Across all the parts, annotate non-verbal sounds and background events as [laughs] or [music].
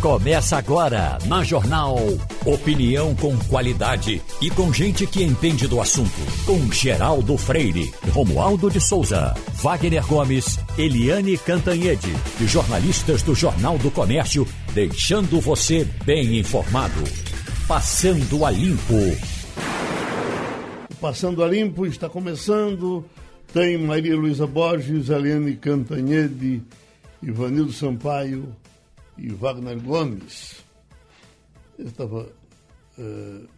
Começa agora na Jornal. Opinião com qualidade e com gente que entende do assunto. Com Geraldo Freire, Romualdo de Souza, Wagner Gomes, Eliane Cantanhede e jornalistas do Jornal do Comércio, deixando você bem informado. Passando a Limpo. Passando a Limpo está começando. Tem Maria Luísa Borges, Eliane Cantanhede, Ivanildo Sampaio e Wagner Gomes. Eu estava uh,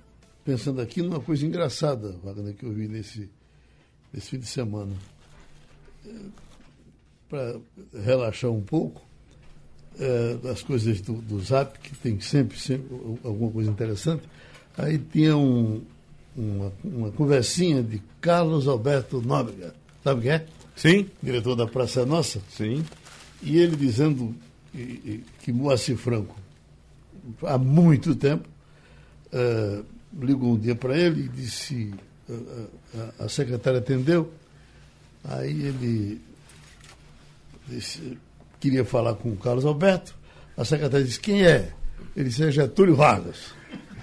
pensando aqui numa coisa engraçada, Wagner, que eu vi nesse, nesse fim de semana. Uh, Para relaxar um pouco uh, das coisas do, do Zap, que tem sempre, sempre alguma coisa interessante, aí tinha um, uma, uma conversinha de Carlos Alberto Nóbrega, sabe quem é? Sim. Diretor da Praça Nossa. Sim. E ele dizendo que, que Moacir Franco, há muito tempo, uh, ligou um dia para ele e disse, uh, a, a, secretária atendeu, aí ele disse, queria falar com o Carlos Alberto, a secretária disse, quem é? Ele disse, é Getúlio Vargas.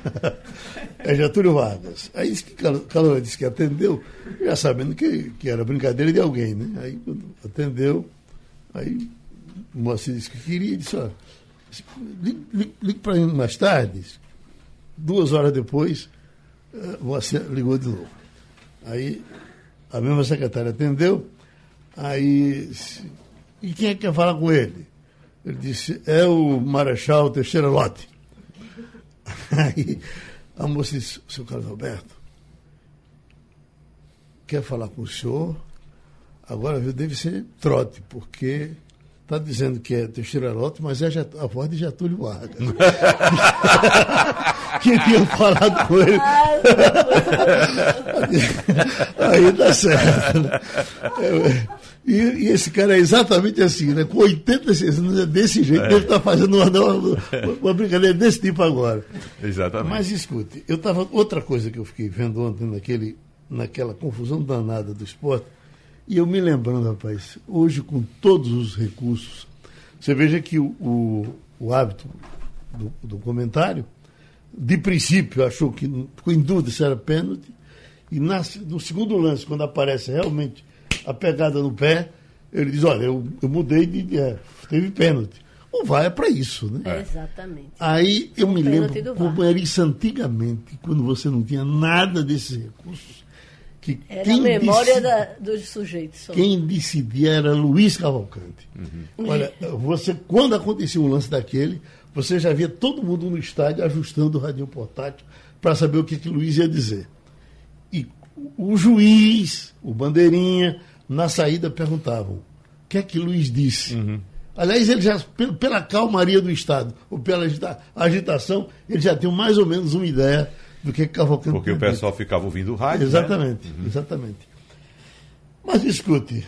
[laughs] é Getúlio Vargas. Aí disse que Carlos disse que atendeu, já sabendo que, que era brincadeira de alguém, né? Aí atendeu, aí Moacir disse que queria, disse, ó, ligue, para mim mais tarde. Duas horas depois, o Moacir ligou de novo. Aí a mesma secretária atendeu, aí e quem é que quer falar com ele? Ele disse, é o Marechal Teixeira Lote. [laughs] Aí a moça disse, seu Carlos Alberto, quer falar com o senhor? Agora deve ser trote, porque Está dizendo que é Teixeira Lotto, mas é a voz de Getúlio Vargas. [laughs] que tinha falado com ele. Aí dá certo. Né? E, e, esse cara é exatamente assim, né? Com 86 anos é desse jeito. É. Ele está fazendo uma, uma, uma, brincadeira desse tipo agora. Exatamente. Mas escute, eu estava. Outra coisa que eu fiquei vendo ontem naquele, naquela confusão danada do esporte e eu me lembrando, rapaz, hoje com todos os recursos, você veja que o, o, o hábito do, do, comentário, de princípio, achou que ficou em dúvida se era pênalti, e na, no segundo lance, quando aparece realmente a pegada no pé, ele diz, olha, eu, eu mudei de. É, teve pênalti. O VAR é para isso, né? É, exatamente. Aí eu me lembro como era isso antigamente, quando você não tinha nada desses recursos que era quem a memória da, dos sujeitos. Só. Quem decidia era Luiz Cavalcante. Uhum. Olha, você, quando acontecia um lance daquele, você já via todo mundo no estádio ajustando o radinho portátil para saber o que, que Luiz ia dizer. E o juiz, o bandeirinha, na saída perguntavam: o que é que Luiz disse? Uhum. Aliás, ele já, pela calmaria do Estado, ou pela agitação, ele já tem mais ou menos uma ideia do que Cavalcante. Porque o pessoal ficava ouvindo o rádio. Né? Exatamente, né? uhum. exatamente. Mas escute.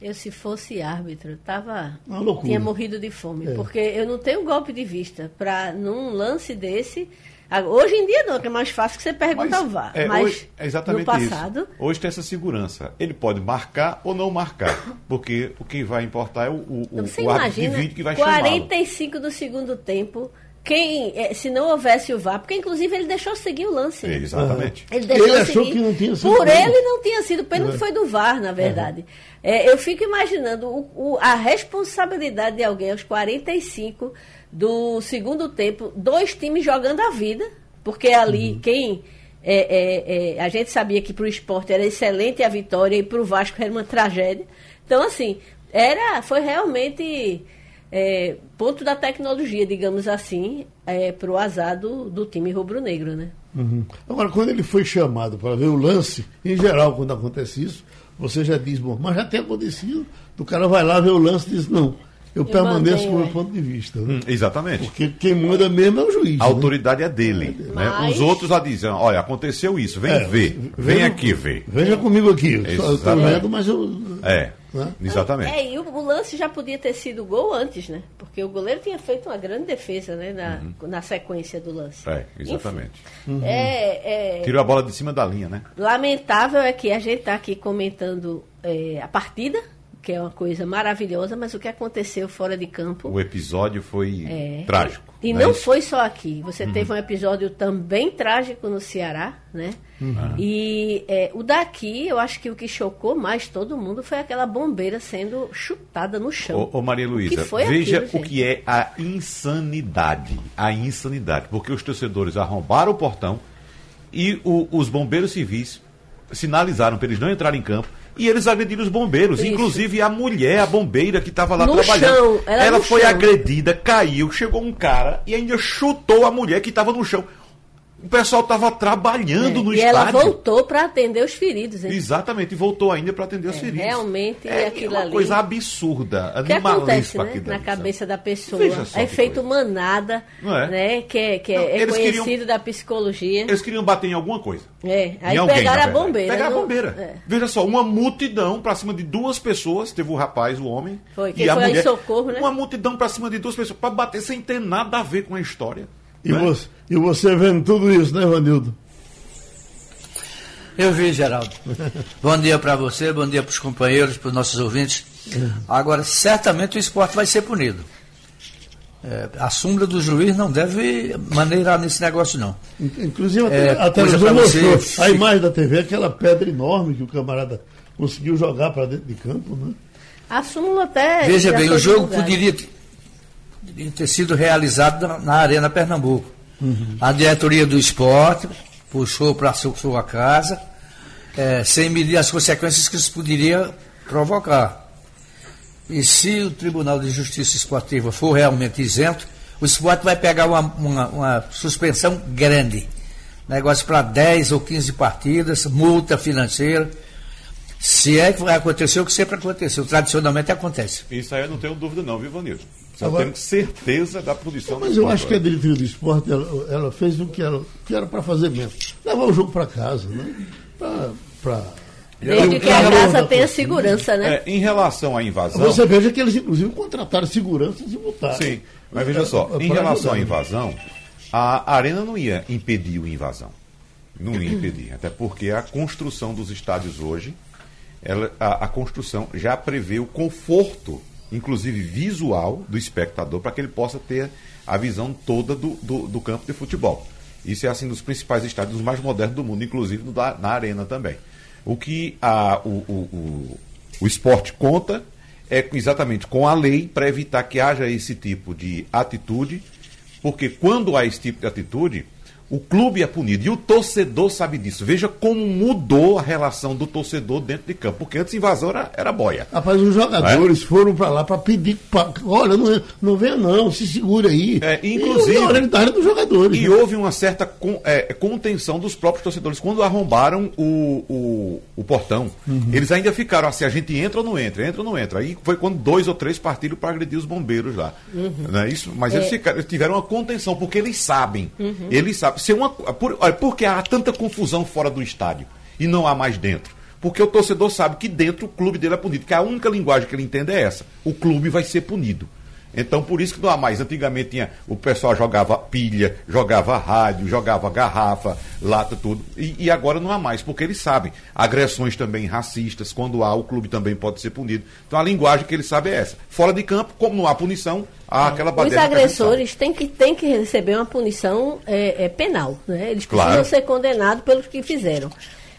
Eu, se fosse árbitro, tava, tinha morrido de fome. É. Porque eu não tenho golpe de vista para, num lance desse. Hoje em dia não, que é mais fácil que você pergunta ao VAR. É, mas hoje, é exatamente no passado. Isso. Hoje tem essa segurança. Ele pode marcar ou não marcar. Porque o que vai importar é o, o, você o árbitro de vídeo que vai chamar. 45 do segundo tempo quem, eh, se não houvesse o VAR, porque inclusive ele deixou seguir o lance. Né? Exatamente. Ele, deixou ele achou seguir. que não tinha sido. Por ele não tinha sido, pênalti é. foi do VAR, na verdade. É. É, eu fico imaginando o, o, a responsabilidade de alguém aos 45 do segundo tempo, dois times jogando a vida, porque ali uhum. quem. É, é, é a gente sabia que para o esporte era excelente a vitória e para o Vasco era uma tragédia. Então, assim, era, foi realmente é, ponto da tecnologia, digamos assim, é, para o azar do, do time rubro-negro, né? Uhum. Agora, quando ele foi chamado para ver o lance, em geral, quando acontece isso, você já diz, bom, mas já tem acontecido, o cara vai lá ver o lance e diz, não, eu, eu permaneço com o meu ponto de vista. Né? Hum, exatamente. Porque quem manda mesmo é o juiz. A né? autoridade é dele. É Né? Os outros lá dizem, olha, aconteceu isso, vem é, ver. Vem veja, aqui ver. Veja comigo aqui. Eu estou vendo, mas eu. É. Né? Exatamente. É, e o, o, lance já podia ter sido gol antes, né? Porque o goleiro tinha feito uma grande defesa, né? Na, uhum. na sequência do lance. É, exatamente. Uhum. É, é, Tirou a bola de cima da linha, né? Lamentável é que a gente está aqui comentando é, a partida, que é uma coisa maravilhosa, mas o que aconteceu fora de campo. O episódio foi é, trágico. E não, é foi só aqui. Você uhum. teve um episódio também trágico no Ceará, né? Uhum. E é, o daqui, eu acho que o que chocou mais todo mundo foi aquela bombeira sendo chutada no chão. Ô, ô Maria Luísa, veja aquilo, o que é a insanidade. A insanidade. Porque os torcedores arrombaram o portão e o, os bombeiros civis sinalizaram para eles não entrarem em campo e eles agrediram os bombeiros, Isso. inclusive a mulher, a bombeira que estava lá no trabalhando. Chão, ela, ela foi chão. agredida, caiu, chegou um cara e ainda chutou a mulher que estava no chão. O pessoal estava trabalhando é, no e estádio. E ela voltou para atender os feridos. Hein? Exatamente, e voltou ainda para atender é, os feridos. Realmente, é, aquilo é uma ali. coisa absurda, o que acontece né? na cabeça da pessoa. É feito manada, é? né? que é, que é, é conhecido queriam, da psicologia. Eles queriam bater em alguma coisa. É, aí alguém, pegaram a bombeira. Pegaram a bombeira. É. Veja só, uma multidão para cima de duas pessoas, teve o rapaz, o homem. Foi, e a mulher, em socorro, né? Uma multidão para cima de duas pessoas, para bater sem ter nada a ver com a história. E, né? você, e você vendo tudo isso, né, Vanildo? Eu vi, Geraldo. bom dia para você, bom dia para os companheiros, para os nossos ouvintes. Agora, certamente o esporte vai ser punido. É, a sombra do juiz não deve maneirar nesse negócio, não. Inclusive, até, é, a televisão mostrou você, a imagem da TV, aquela pedra enorme que o camarada conseguiu jogar para dentro de campo, né? A súmula até. Veja bem, o jogo poderia, ter sido realizado na, na Arena Pernambuco. Uhum. A diretoria do esporte puxou para sua casa, é, sem medir as consequências que isso poderia provocar. E se o Tribunal de Justiça Esportiva for realmente isento, o esporte vai pegar uma, uma, uma suspensão grande. Negócio para 10 ou 15 partidas, multa financeira. Se é que vai acontecer o que sempre aconteceu, tradicionalmente acontece. Isso aí eu não tenho dúvida não, viu, Vanilson? Só Agora, tenho certeza da punição Mas eu acho que a diretoria do esporte, ela, ela fez o que era, que era para fazer mesmo. Levar o jogo para casa, né? Para Desde que a casa tenha segurança, né? É, em relação à invasão. Você veja que eles, inclusive, contrataram segurança e botaram. Sim, mas veja só, é, é em relação à invasão, a Arena não ia impedir a invasão. Não ia impedir. Até porque a construção dos estádios hoje, ela, a, a construção já prevê o conforto, inclusive visual, do espectador, para que ele possa ter a visão toda do, do, do campo de futebol. Isso é assim dos principais estádios mais modernos do mundo, inclusive da, na arena também. O que a, o, o, o, o esporte conta é exatamente com a lei para evitar que haja esse tipo de atitude, porque quando há esse tipo de atitude, o clube é punido e o torcedor sabe disso. Veja como mudou a relação do torcedor dentro de campo, porque antes a invasão era, era boia. Rapaz, os jogadores é? foram para lá para pedir, pra, olha, não, não venha não, se segura aí. É, inclusive. E, a dos jogadores. E né? houve uma certa con, é, contenção dos próprios torcedores. Quando arrombaram o, o, o portão, uhum. eles ainda ficaram assim, a gente entra ou não entra, entra ou não entra. Aí foi quando dois ou três partiram para agredir os bombeiros lá. Uhum. Não é isso? Mas eles, é. ficaram, eles tiveram uma contenção, porque eles sabem. Uhum. Eles sabem ser uma. Por, olha, por que há tanta confusão fora do estádio e não há mais dentro? Porque o torcedor sabe que dentro o clube dele é punido, que a única linguagem que ele entende é essa. O clube vai ser punido. Então, por isso que não há mais. Antigamente tinha, o pessoal jogava pilha, jogava rádio, jogava garrafa, lata, tudo. E, e, agora não há mais, porque eles sabem. Agressões também racistas, quando há, o clube também pode ser punido. Então, a linguagem que eles sabem é essa. Fora de campo, como não há punição, há aquela bateria. Os agressores têm que, têm que receber uma punição é, é penal. Né? Eles precisam claro. ser condenados pelos que fizeram.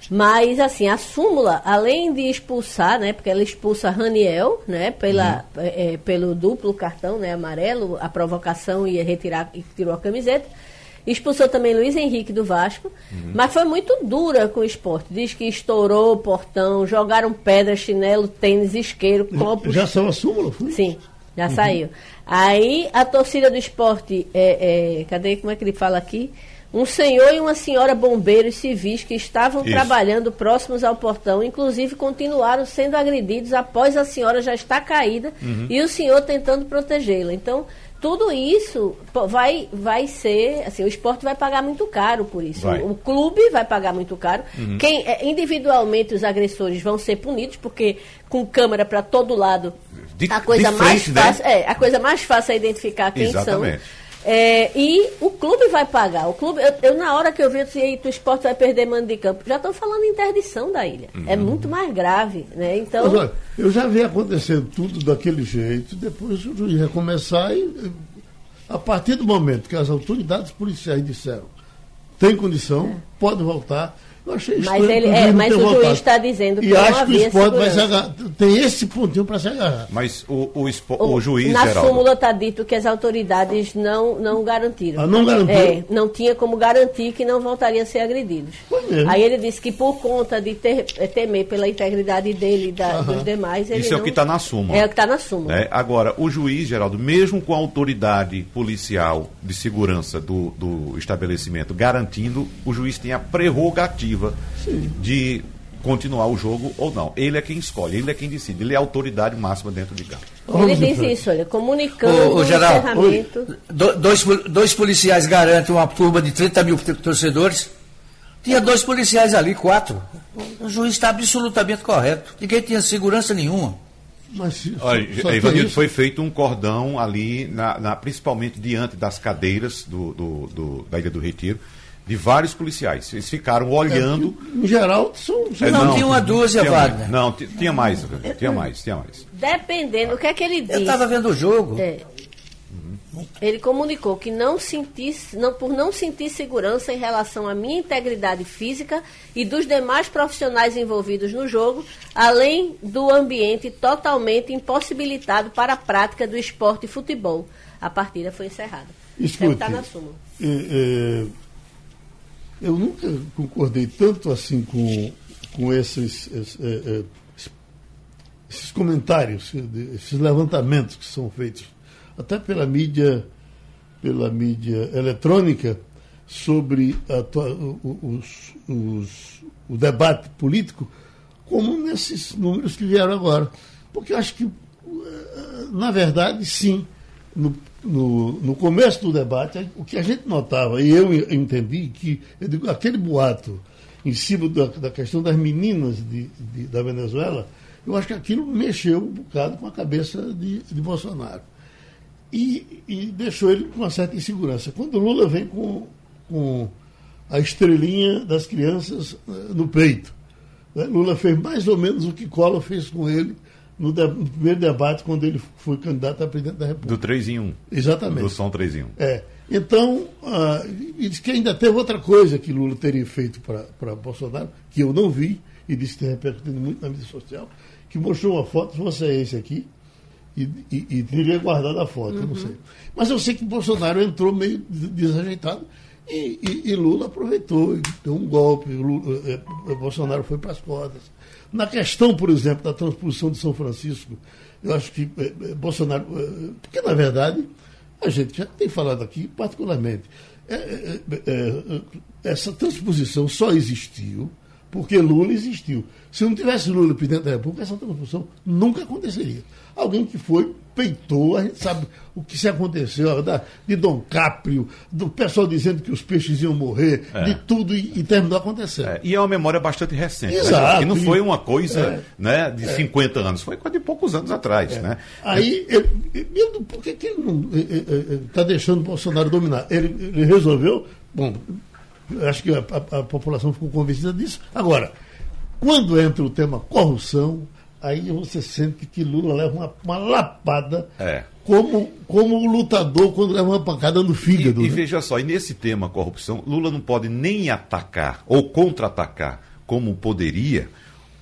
Mas, assim, a súmula, além de expulsar, né, porque ela expulsa Raniel, né, pela, uhum. é, pelo duplo cartão, né, amarelo, a provocação ia retirar e tirou a camiseta, expulsou também Luiz Henrique do Vasco, uhum. mas foi muito dura com o esporte. Diz que estourou o portão, jogaram pedra, chinelo, tênis, isqueiro, copos. Já saiu a súmula? Foi? Sim, já uhum. saiu. Aí a torcida do esporte, é, é, cadê, como é que ele fala aqui? Um senhor e uma senhora bombeiros civis que estavam Isso. trabalhando próximos ao portão, inclusive continuaram sendo agredidos após a senhora já estar caída uhum. e o senhor tentando protegê-la. Então, tudo isso vai, vai ser, assim, o esporte vai pagar muito caro por isso. O, o, clube vai pagar muito caro. Uhum. Quem é, individualmente os agressores vão ser punidos porque com câmera para todo lado, de, a coisa mais frente, né? fácil, né? é, a coisa mais fácil é identificar quem Exatamente. são. É, e o clube vai pagar. O clube, eu, eu na hora que eu vi, eu disse, "Eita, o esporte vai perder mando de campo. Já estão falando em interdição da ilha. É muito mais grave, né? Então. Mas, olha, eu já vi acontecendo tudo daquele jeito, depois o juiz ia começar e, a partir do momento que as autoridades policiais disseram tem condição, pode voltar. Eu achei Mas estranho ele- o é, juiz não mas o juiz voltado. está dizendo que e não acho que o havia esporte vai se agarrar. Tem esse pontinho para se agarrar. Mas o, o, espo- o juiz, Na Geraldo, súmula está dito que as autoridades não, não garantiram. Ah, não garantiram? É, não tinha como garantir que não voltariam a ser agredidos. Aí ele disse que por conta de ter, eh, temer pela integridade dele e da- dos demais, ele Isso é o não- que está na súmula. É o que está na súmula. né? Agora, o juiz, Geraldo, mesmo com a autoridade policial de segurança do, do estabelecimento garantindo, o juiz tem a prerrogativa de continuar o jogo ou não. Ele é quem escolhe, ele é quem decide, ele é a autoridade máxima dentro de campo. Ele frente. isso, olha, comunicando o Geraldo, encerramento. Do- dois, dois policiais garantem uma turma de 30 mil torcedores. Tinha dois policiais ali, quatro. O juiz está absolutamente correto. Ninguém tinha segurança nenhuma. Mas Olha, Ivanildo, foi feito um cordão ali, na, na- principalmente diante das cadeiras do, do- do- da Ilha do Retiro, de vários policiais. Eles ficaram olhando. Em geral, são. são É, não, tinha uma dúzia, tinha Wagner. mais. Não, ti- tinha mais, Ivanildo, tinha mais, tinha mais. Dependendo, o que é que ele Eu disse? estava vendo o jogo. É. Ele comunicou que não sentisse, não, por não sentir segurança em relação à minha integridade física e dos demais profissionais envolvidos no jogo, além do ambiente totalmente impossibilitado para a prática do esporte futebol. A partida foi encerrada. É Escute, está na súmula. é, é, eu nunca concordei tanto assim com, com esses, esses, é, é, esses comentários, esses levantamentos que são feitos, até pela mídia, pela mídia eletrônica, sobre a os- os- o debate político, como nesses números que vieram agora. Porque eu acho que, eh, na verdade, sim, no, no, no começo do debate, o que a gente notava, e eu entendi, que eu digo, aquele boato em cima da, da questão das meninas de, de- da Venezuela, eu acho que aquilo mexeu um bocado com a cabeça de, de Bolsonaro. E, e deixou ele com uma certa insegurança. Quando Lula vem com, com a estrelinha das crianças eh, no peito, né? Lula fez mais ou menos o que Collor fez com ele no, de- no primeiro debate, quando ele foi candidato a presidente da República. Do 3 em 1. Exatamente. Do som 3 em 1. É. Então, ah, e diz que ainda teve outra coisa que Lula teria feito para Bolsonaro, que eu não vi, e disse que tem repercutido muito na mídia social, que mostrou uma foto, se fosse esse aqui, e, e, e teria guardado a foto, eu não sei. Mas eu sei que Bolsonaro entrou meio des- desajeitado e, e- e Lula aproveitou, e deu um golpe, Lula, eh, eh, Bolsonaro foi para as cordas. Na questão, por exemplo, da transposição de São Francisco, eu acho que eh, eh, Bolsonaro. eh, porque, na verdade, a gente já tem falado aqui, particularmente, essa transposição só existiu porque Lula existiu. Se não tivesse Lula presidente da República, essa transposição nunca aconteceria. Alguém que foi, peitou, a gente sabe o que se aconteceu, da, de Dom Caprio, do pessoal dizendo que os peixes iam morrer, de tudo, e, e terminou acontecendo. É, e é uma memória bastante recente. né? Exato. Que não foi uma coisa É. né, de 50 anos, foi coisa de poucos anos atrás. Né? Aí, ele, eu, por que, que ele não está deixando o Bolsonaro dominar? Ele, ele resolveu, bom, acho que a, a- a população ficou convencida disso. Agora, quando entra o tema corrupção, aí você sente que Lula leva uma, uma lapada, É. como, como o lutador quando leva uma pancada no E, fígado. e né? veja só, e nesse tema corrupção, Lula não pode nem atacar ou contra-atacar como poderia,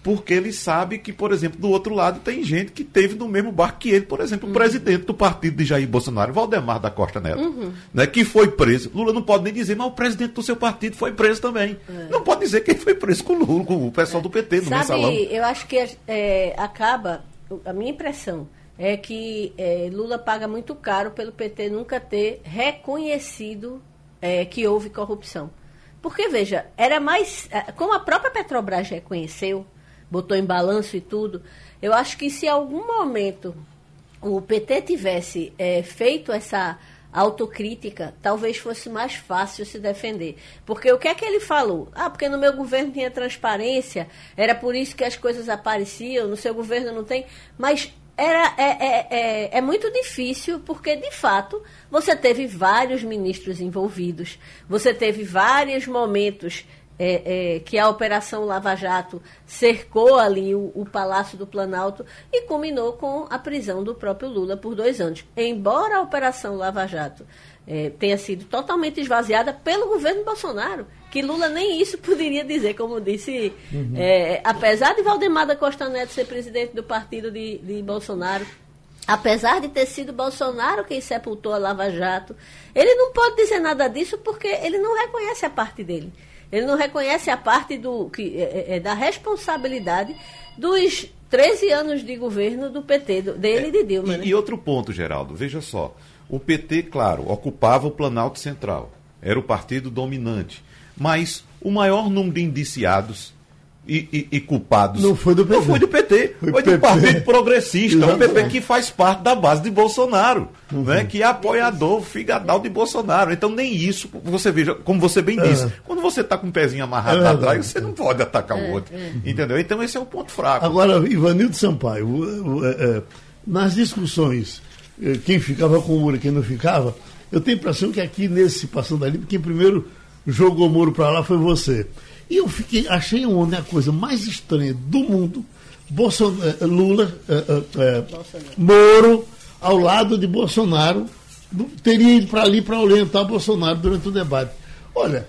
porque ele sabe que, por exemplo, do outro lado tem gente que teve no mesmo barco que ele, por exemplo, o presidente do partido de Jair Bolsonaro, Valdemar da Costa Neto, né, que foi preso. Lula não pode nem dizer, mas o presidente do seu partido foi preso também. Não pode dizer que ele foi preso com o Lula, com o pessoal do PT, no mensalão. Sabe, eu acho que é, acaba, a minha impressão é que é, Lula paga muito caro pelo PT nunca ter reconhecido é, que houve corrupção. Porque, veja, era mais. é, Como a própria Petrobras reconheceu, botou em balanço e tudo, eu acho que se em algum momento o PT tivesse é, feito essa autocrítica, talvez fosse mais fácil se defender. Porque o que é que ele falou? Ah, porque no meu governo tinha transparência, era por isso que as coisas apareciam, no seu governo não tem. Mas era, é, é, é, é, muito difícil, porque, de fato, você teve vários ministros envolvidos, você teve vários momentos é, é, que a Operação Lava Jato cercou ali o, o, Palácio do Planalto e culminou com a prisão do próprio Lula por dois anos. Embora a Operação Lava Jato é, tenha sido totalmente esvaziada pelo governo Bolsonaro, que Lula nem isso [laughs] poderia dizer, como disse, uhum. É, apesar de Valdemar da Costa Neto ser presidente do partido de, de Bolsonaro, apesar de ter sido Bolsonaro quem sepultou a Lava Jato, ele não pode dizer nada disso porque ele não reconhece a parte dele. Ele não reconhece a parte do, que, é, é, é da responsabilidade dos 13 anos de governo do PT, do, dele é, e de Dilma. E, né? e outro ponto, Geraldo, veja só. O PT, claro, ocupava o Planalto Central. Era o partido dominante. Mas o maior número de indiciados e, e, e, culpados. Não foi do PT. Não foi do PT, foi, foi do Partido Progressista, o PP que faz parte da base de Bolsonaro, uhum. né, que é apoiador figadal de Bolsonaro. Então, nem isso, você veja, como você bem disse, quando você está com o um pezinho amarrado é atrás, você não pode atacar o outro. É, é. Entendeu? Então, esse é o ponto fraco. Agora, Ivanildo Sampaio, é, nas discussões, quem ficava com o Muro e quem não ficava, eu tenho a impressão que aqui nesse Passando ali, quem primeiro jogou o Muro para lá foi você. E eu fiquei, achei uma a coisa mais estranha do mundo. Bolsonaro, eh, Lula, é, é, Moro, ao lado de Bolsonaro, teria ido para ali para orientar Bolsonaro durante o debate. Olha,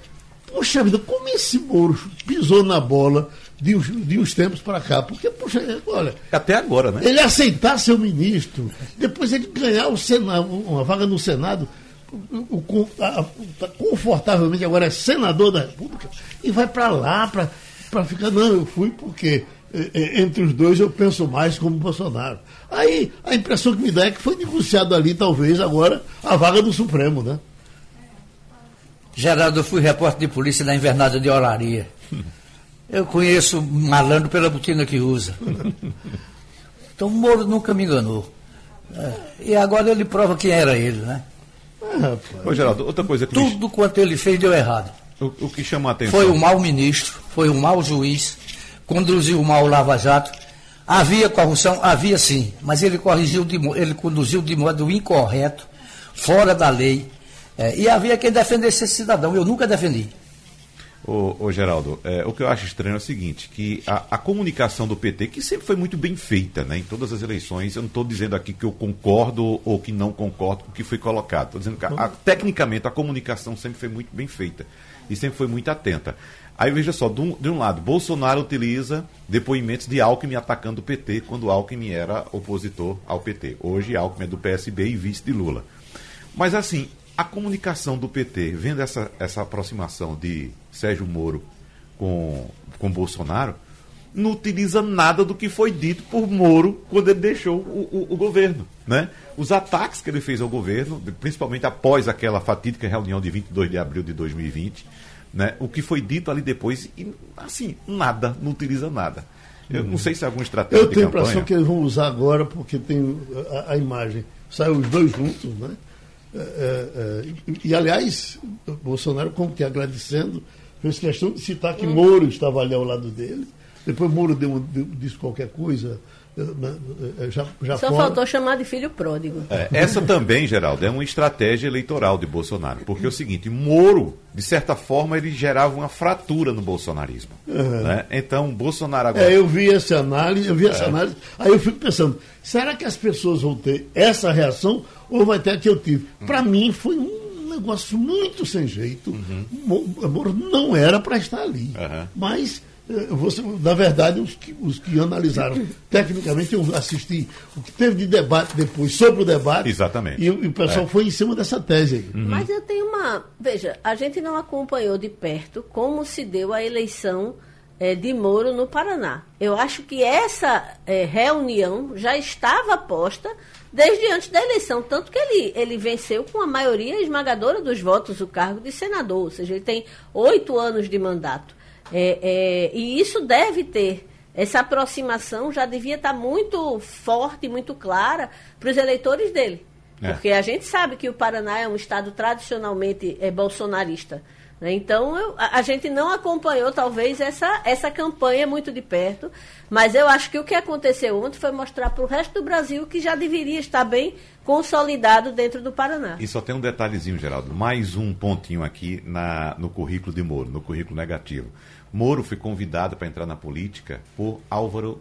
poxa vida, como esse Moro pisou na bola de uns, de uns tempos para cá? Porque, poxa, olha. Até agora, né? Ele aceitar ser o ministro, depois ele ganhar o Senado, uma vaga no Senado, o, o, a, confortavelmente agora é senador da República e vai para lá para ficar. Não, eu fui porque é, é, entre os dois eu penso mais como Bolsonaro. Aí a impressão que me dá é que foi negociado ali, talvez, agora, a vaga do Supremo, né? Geraldo, eu fui repórter de polícia na invernada de Olaria. [laughs] Eu conheço malandro pela botina que usa. Então o Moro nunca me enganou. É, e agora ele prova quem era ele, né? Ô, Geraldo, outra coisa que Tudo me... quanto ele fez deu errado. O, o, que chama a atenção. Foi um mau ministro, foi um mau juiz, conduziu mal o Lava Jato. Havia corrupção? Havia sim, mas ele corrigiu, de, ele conduziu de modo incorreto, fora da lei. É, e havia quem defendesse esse cidadão. Eu nunca defendi. Ô, ô Geraldo, é, o que eu acho estranho é o seguinte, que a, a, comunicação do PT, que sempre foi muito bem feita, né, em todas as eleições, eu não estou dizendo aqui que eu concordo ou que não concordo com o que foi colocado, estou dizendo que a, tecnicamente a comunicação sempre foi muito bem feita e sempre foi muito atenta. Aí veja só, de um, de um lado, Bolsonaro utiliza depoimentos de Alckmin atacando o PT quando Alckmin era opositor ao PT. Hoje Alckmin é do PSB e vice de Lula. Mas assim, a comunicação do PT, vendo essa, essa aproximação de Sérgio Moro com, com Bolsonaro, não utiliza nada do que foi dito por Moro quando ele deixou o, o, o, governo. Né? Os ataques que ele fez ao governo, principalmente após aquela fatídica reunião de 22 de abril de 2020, né? o que foi dito ali depois, e, assim, nada, não utiliza nada. Eu não sei se é alguma estratégia Eu tenho a impressão que eles vão usar agora, porque tem a, a imagem. Saiu os dois juntos, né? É, é, é, e, aliás, Bolsonaro, como que agradecendo, fez questão de citar que Moro estava ali ao lado dele. Depois Moro deu, deu, disse qualquer coisa. Já, já Só fora. faltou chamar de filho pródigo. É, essa também, Geraldo, é uma estratégia eleitoral de Bolsonaro. Porque é o seguinte, Moro, de certa forma, ele gerava uma fratura no bolsonarismo. Uhum. Né? Então, Bolsonaro agora. É, eu vi essa análise, eu vi essa é. análise, aí eu fico pensando, será que as pessoas vão ter essa reação ou vai ter a que eu tive? Uhum. Para mim foi um negócio muito sem jeito. Uhum. Moro não era para estar ali. Mas você, na verdade, os que, os que analisaram tecnicamente, eu assisti o que teve de debate depois sobre o debate. Exatamente. E, e o pessoal é. foi em cima dessa tese aí. Uhum. Mas eu tenho uma. Veja, a gente não acompanhou de perto como se deu a eleição é, de Moro no Paraná. Eu acho que essa é, reunião já estava posta desde antes da eleição, tanto que ele, ele venceu com a maioria esmagadora dos votos o cargo de senador, ou seja, ele tem oito anos de mandato. É, é, e isso deve ter, essa aproximação já devia estar muito forte, muito clara para os eleitores dele. É. Porque a gente sabe que o Paraná é um estado tradicionalmente é, bolsonarista. Né? Então, eu, a, a, gente não acompanhou, talvez, essa, essa campanha muito de perto, mas eu acho que o que aconteceu ontem foi mostrar para o resto do Brasil que já deveria estar bem consolidado dentro do Paraná. E só tem um detalhezinho, Geraldo, mais um pontinho aqui na, no currículo de Moro, no currículo negativo. Moro foi convidado para entrar na política por Álvaro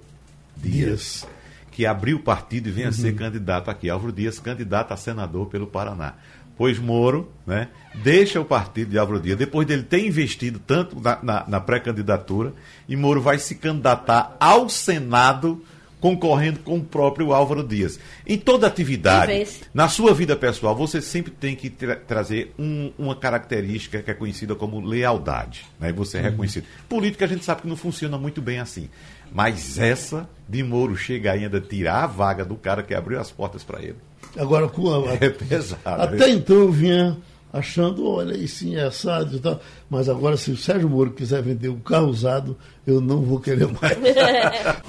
Dias. Dias que abriu o partido e venha uhum. ser candidato aqui. Álvaro Dias, candidato a senador pelo Paraná pois Moro né, deixa o partido de Álvaro Dias, depois dele ter investido tanto na, na, na pré-candidatura, e Moro vai se candidatar ao Senado concorrendo com o próprio Álvaro Dias. Em toda atividade, na sua vida pessoal, você sempre tem que tra trazer um, uma característica que é conhecida como lealdade. Né? Você é uhum. reconhecido. Política a gente sabe que não funciona muito bem assim. Mas essa de Moro chega ainda a tirar a vaga do cara que abriu as portas para ele. Agora, com a, é pesado. Até então eu vinha achando, olha, aí sim, é assado e tal. Mas agora, se o Sérgio Moro quiser vender um carro usado, eu não vou querer mais. [laughs]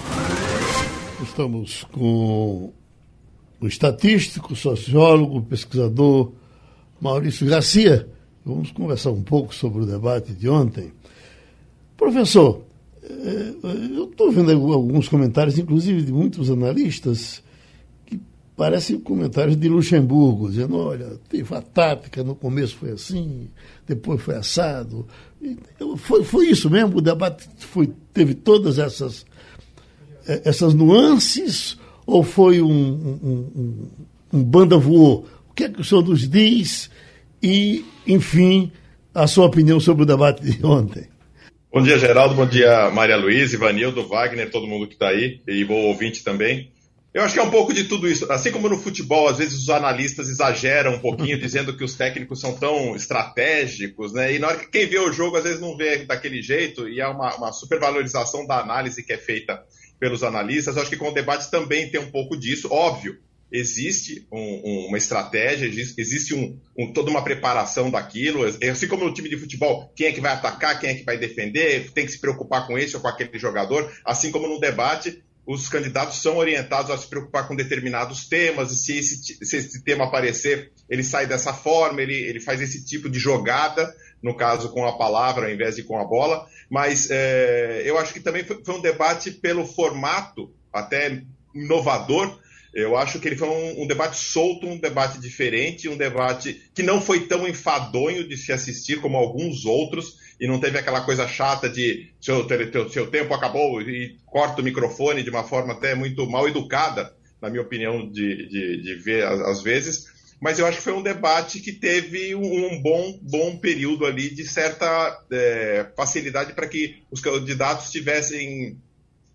Estamos com o estatístico, sociólogo, pesquisador Maurício Garcia. Vamos conversar um pouco sobre o debate de ontem. Professor, eh, eu estou vendo alguns comentários, inclusive de muitos analistas, parecem comentários de Luxemburgo, dizendo, olha, teve a tática, no começo foi assim, depois foi assado. Foi, foi isso mesmo, o debate foi, teve todas essas, eh, essas nuances, ou foi um, um, um, um banda voou? O que é que o senhor nos diz? E, enfim, a sua opinião sobre o debate de ontem. Bom dia, Geraldo. Bom dia, Maria Luísa, Ivanildo, Wagner, todo mundo que está aí, e o ouvinte também. Eu acho que é um pouco de tudo isso. Assim como no futebol, às vezes os analistas exageram um pouquinho, [laughs] dizendo que os técnicos são tão estratégicos, né? E na hora que quem vê o jogo, às vezes não vê daquele jeito, e é uma, uma supervalorização da análise que é feita pelos analistas. Eu acho que com o debate também tem um pouco disso, óbvio. Existe um, um, uma estratégia, existe um, toda uma preparação daquilo. Assim como no time de futebol, quem é que vai atacar, quem é que vai defender, tem que se preocupar com esse ou com aquele jogador. Assim como no debate, os candidatos são orientados a se preocupar com determinados temas, e se esse, se esse tema aparecer, ele sai dessa forma, ele, ele faz esse tipo de jogada, no caso com a palavra ao invés de com a bola. Mas é, eu acho que também foi, foi, um debate pelo formato, até inovador. Eu acho que ele foi um, um debate solto, um debate diferente, um debate que não foi tão enfadonho de se assistir como alguns outros e não teve aquela coisa chata de seu, seu tempo acabou e corta o microfone de uma forma até muito mal educada, na minha opinião, de, de, de ver às vezes. Mas eu acho que foi um debate que teve um, bom, bom período ali de certa é, facilidade para que os candidatos tivessem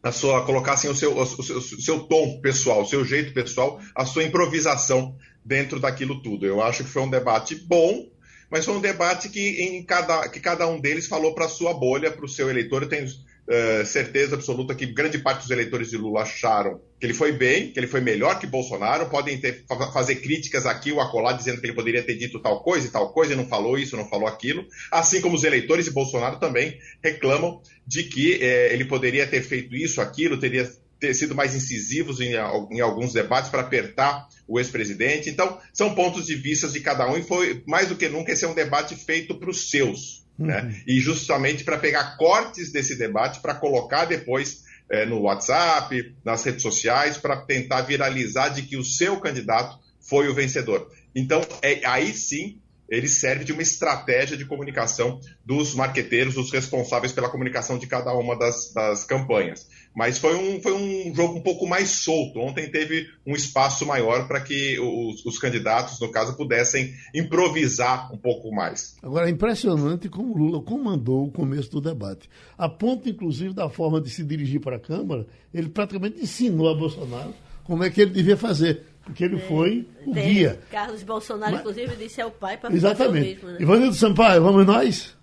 a sua colocassem o seu, o seu, o seu tom pessoal, o seu jeito pessoal, a sua improvisação dentro daquilo tudo. Eu acho que foi um debate bom, mas foi um debate que, em cada, que cada um deles falou para a sua bolha, para o seu eleitor. Eu tenho uh, certeza absoluta que grande parte dos eleitores de Lula acharam que ele foi bem, que ele foi melhor que Bolsonaro. Podem ter, fazer críticas aqui ou acolá, dizendo que ele poderia ter dito tal coisa e tal coisa, e não falou isso, não falou aquilo. Assim como os eleitores de Bolsonaro também reclamam de que eh, ele poderia ter feito isso, aquilo, teria ter sido mais incisivos em, em alguns debates para apertar o ex-presidente. Então, são pontos de vista de cada um e foi, mais do que nunca, esse é um debate feito para os seus. Né? Uhum. Né? E justamente para pegar cortes desse debate para colocar depois é, no WhatsApp, nas redes sociais, para tentar viralizar de que o seu candidato foi o vencedor. Então, é, aí sim ele serve de uma estratégia de comunicação dos marqueteiros, dos responsáveis pela comunicação de cada uma das, das campanhas. Mas foi um, foi um jogo um pouco mais solto. Ontem teve um espaço maior para que os, os, candidatos, no caso, pudessem improvisar um pouco mais. Agora, é impressionante como Lula comandou o começo do debate. A ponto, inclusive, da forma de se dirigir para a Câmara, ele praticamente ensinou a Bolsonaro como é que ele devia fazer porque ele é, foi o tem. guia. Carlos Bolsonaro, Mas, inclusive, disse ao pai para Exatamente. Mesmo, né? Ivanildo Sampaio, vamos nós?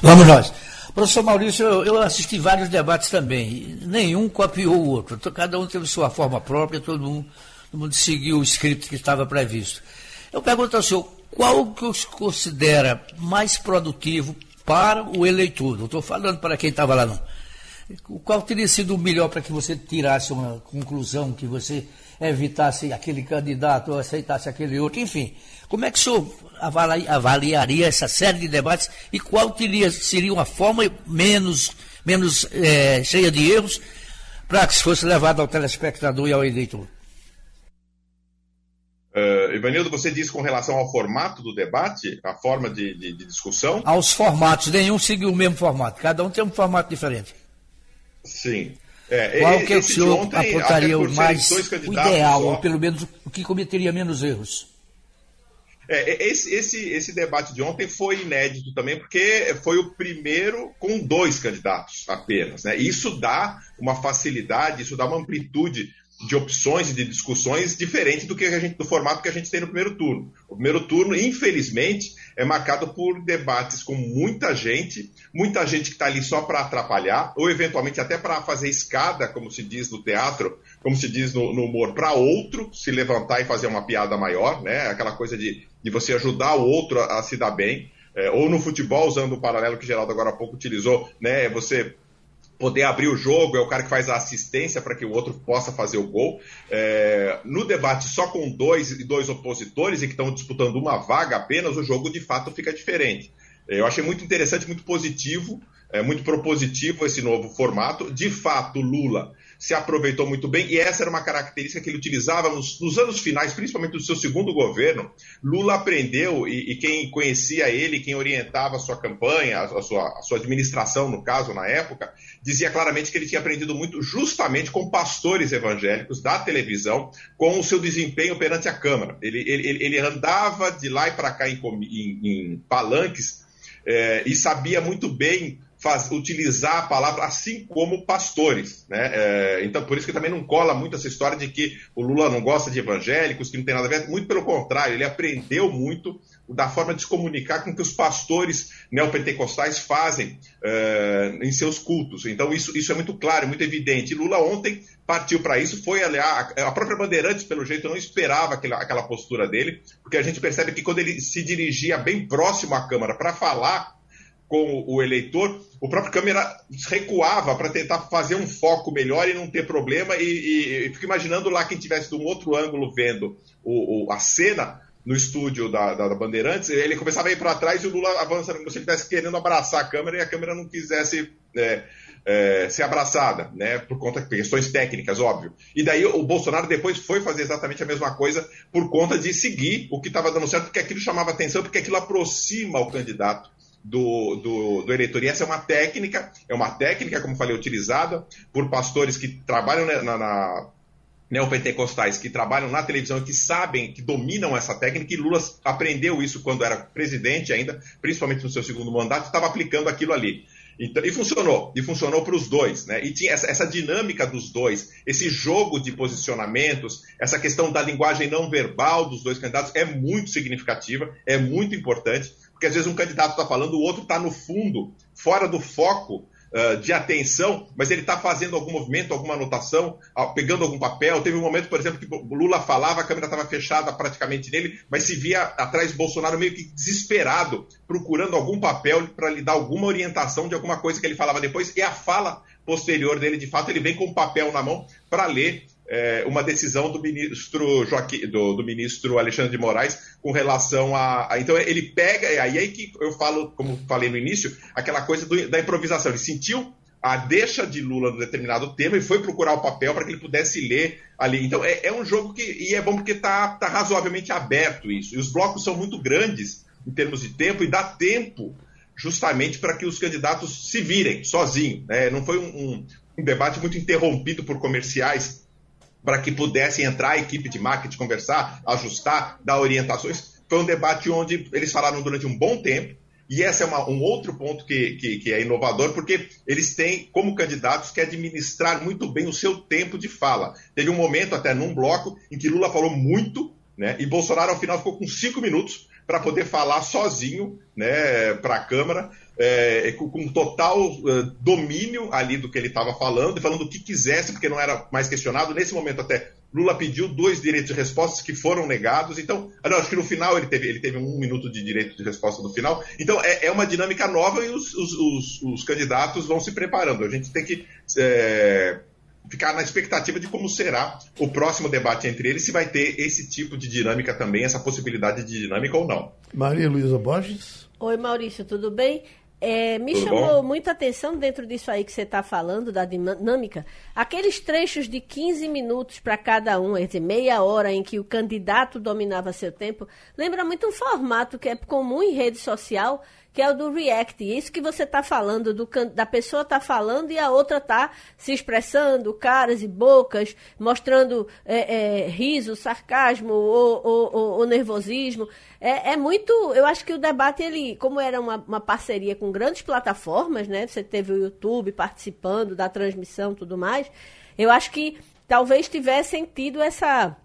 Vamos nós. Professor Maurício, eu, eu, assisti vários debates também. Nenhum copiou o outro. Cada um teve sua forma própria, todo mundo, todo mundo seguiu o script que estava previsto. Eu pergunto ao senhor, qual que os considera mais produtivo para o eleitor? Não estou falando para quem estava lá, não. Qual teria sido o melhor para que você tirasse uma conclusão, que você evitasse aquele candidato ou aceitasse aquele outro, enfim. Como é que o senhor avaliaria essa série de debates e qual teria, seria uma forma menos, menos é, cheia de erros para que fosse levado ao telespectador e ao eleitor? Uh, Ivanildo, você diz com relação ao formato do debate, a forma de, de, de, discussão? Aos formatos, nenhum seguiu o mesmo formato, cada um tem um formato diferente. Sim. É, Qual que é o senhor ontem, apontaria o mais o ideal, só... ou pelo menos o que cometeria menos erros? É, esse, esse, esse debate de ontem foi inédito também, porque foi o primeiro com dois candidatos apenas. Né? Isso dá uma facilidade, isso dá uma amplitude de opções e de discussões diferente do que a gente, do formato que a gente tem no primeiro turno. O primeiro turno, infelizmente, é marcado por debates com muita gente, muita gente que está ali só para atrapalhar, ou eventualmente até para fazer escada, como se diz no teatro, como se diz no, no humor, para outro se levantar e fazer uma piada maior, né? Aquela coisa de, de você ajudar o outro a, a se dar bem. É, ou no futebol, usando o paralelo que Geraldo agora há pouco utilizou, né? Você poder abrir o jogo, é o cara que faz a assistência para que o outro possa fazer o gol. É, no debate só com dois e dois opositores e que estão disputando uma vaga apenas, o jogo de fato fica diferente. Eu achei muito interessante, muito positivo, é, muito propositivo esse novo formato. De fato, Lula se aproveitou muito bem, e essa era uma característica que ele utilizava nos, nos anos finais, principalmente do seu segundo governo. Lula aprendeu, e, e, quem conhecia ele, quem orientava a sua campanha, a sua, a sua administração, no caso, na época, dizia claramente que ele tinha aprendido muito justamente com pastores evangélicos da televisão, com o seu desempenho perante a Câmara. Ele, ele, ele andava de lá e para cá em, em, em palanques é, e sabia muito bem faz, utilizar a palavra assim como pastores. Né? É, então, por isso que também não cola muito essa história de que o Lula não gosta de evangélicos, que não tem nada a ver. Muito pelo contrário, ele aprendeu muito da forma de se comunicar com que os pastores neopentecostais fazem é, em seus cultos. Então, isso, isso é muito claro, muito evidente. E Lula ontem partiu para isso, foi aliás, a própria Bandeirantes, pelo jeito, não esperava aquela, aquela postura dele, porque a gente percebe que quando ele se dirigia bem próximo à Câmara para falar com o eleitor, o próprio câmera recuava para tentar fazer um foco melhor e não ter problema. E, e, e fico imaginando lá quem tivesse de um outro ângulo vendo o, o, a cena no estúdio da, da, da, Bandeirantes, ele começava a ir para trás e o Lula avançando como se ele estivesse querendo abraçar a câmera e a câmera não quisesse é, é, ser abraçada, né, por conta de questões técnicas, óbvio. E daí o Bolsonaro depois foi fazer exatamente a mesma coisa por conta de seguir o que estava dando certo, porque aquilo chamava atenção, porque aquilo aproxima o candidato do, do, do eleitor. E essa é uma técnica, é uma técnica, como falei, utilizada por pastores que trabalham na, na neopentecostais que trabalham na televisão e que sabem, que dominam essa técnica, e Lula aprendeu isso quando era presidente ainda, principalmente no seu segundo mandato, estava aplicando aquilo ali. Então, e funcionou, e funcionou para os dois, né? E tinha essa, essa, dinâmica dos dois, esse jogo de posicionamentos, essa questão da linguagem não verbal dos dois candidatos é muito significativa, é muito importante. Porque às vezes um candidato está falando, o outro está no fundo, fora do foco uh, de atenção, mas ele está fazendo algum movimento, alguma anotação, pegando algum papel. Teve um momento, por exemplo, que o Lula falava, a câmera estava fechada praticamente nele, mas se via atrás Bolsonaro meio que desesperado, procurando algum papel para lhe dar alguma orientação de alguma coisa que ele falava depois. E a fala posterior dele, de fato, ele vem com um papel na mão para ler é, uma decisão do ministro Joaquim, do, do, ministro Alexandre de Moraes com relação a, a, então ele pega aí é que eu falo como falei no início aquela coisa do, da improvisação. Ele sentiu a deixa de Lula no determinado tema e foi procurar o papel para que ele pudesse ler ali. Então é, é um jogo que e é bom porque está tá razoavelmente aberto isso. E os blocos são muito grandes em termos de tempo e dá tempo justamente para que os candidatos se virem sozinhos né? não foi um, um, um debate muito interrompido por comerciais para que pudesse entrar a equipe de marketing, conversar, ajustar, dar orientações. Foi um debate onde eles falaram durante um bom tempo, e esse é uma, um outro ponto que, que, que, é inovador, porque eles têm, como candidatos, que administrar muito bem o seu tempo de fala. Teve um momento, até num bloco, em que Lula falou muito, né, e Bolsonaro, ao final, ficou com cinco minutos para poder falar sozinho né, para a Câmara é, com, com, total uh, domínio ali do que ele estava falando, falando o que quisesse, porque não era mais questionado. Nesse momento, até Lula pediu dois direitos de resposta que foram negados. Então, não, acho que no final ele teve, ele teve um minuto de direito de resposta no final. Então, é, é uma dinâmica nova e os, os, os, os, candidatos vão se preparando. A gente tem que é, ficar na expectativa de como será o próximo debate entre eles, se vai ter esse tipo de dinâmica também, essa possibilidade de dinâmica ou não. Maria Luísa Borges. Oi, Maurício, tudo bem? É, me Tudo chamou bom? muita atenção dentro disso aí que você está falando, da dinâmica, aqueles trechos de 15 minutos para cada um, dizer, meia hora em que o candidato dominava seu tempo, lembra muito um formato que é comum em rede social, que é o do React. Isso que você está falando, do, da pessoa está falando e a outra está se expressando, caras e bocas, mostrando é, é, riso, sarcasmo ou, ou, ou, ou nervosismo. É, é, muito. Eu acho que o debate, ele, como era uma, uma, parceria com grandes plataformas, né? Você teve o YouTube participando da transmissão tudo mais. Eu acho que talvez tivessem tido essa,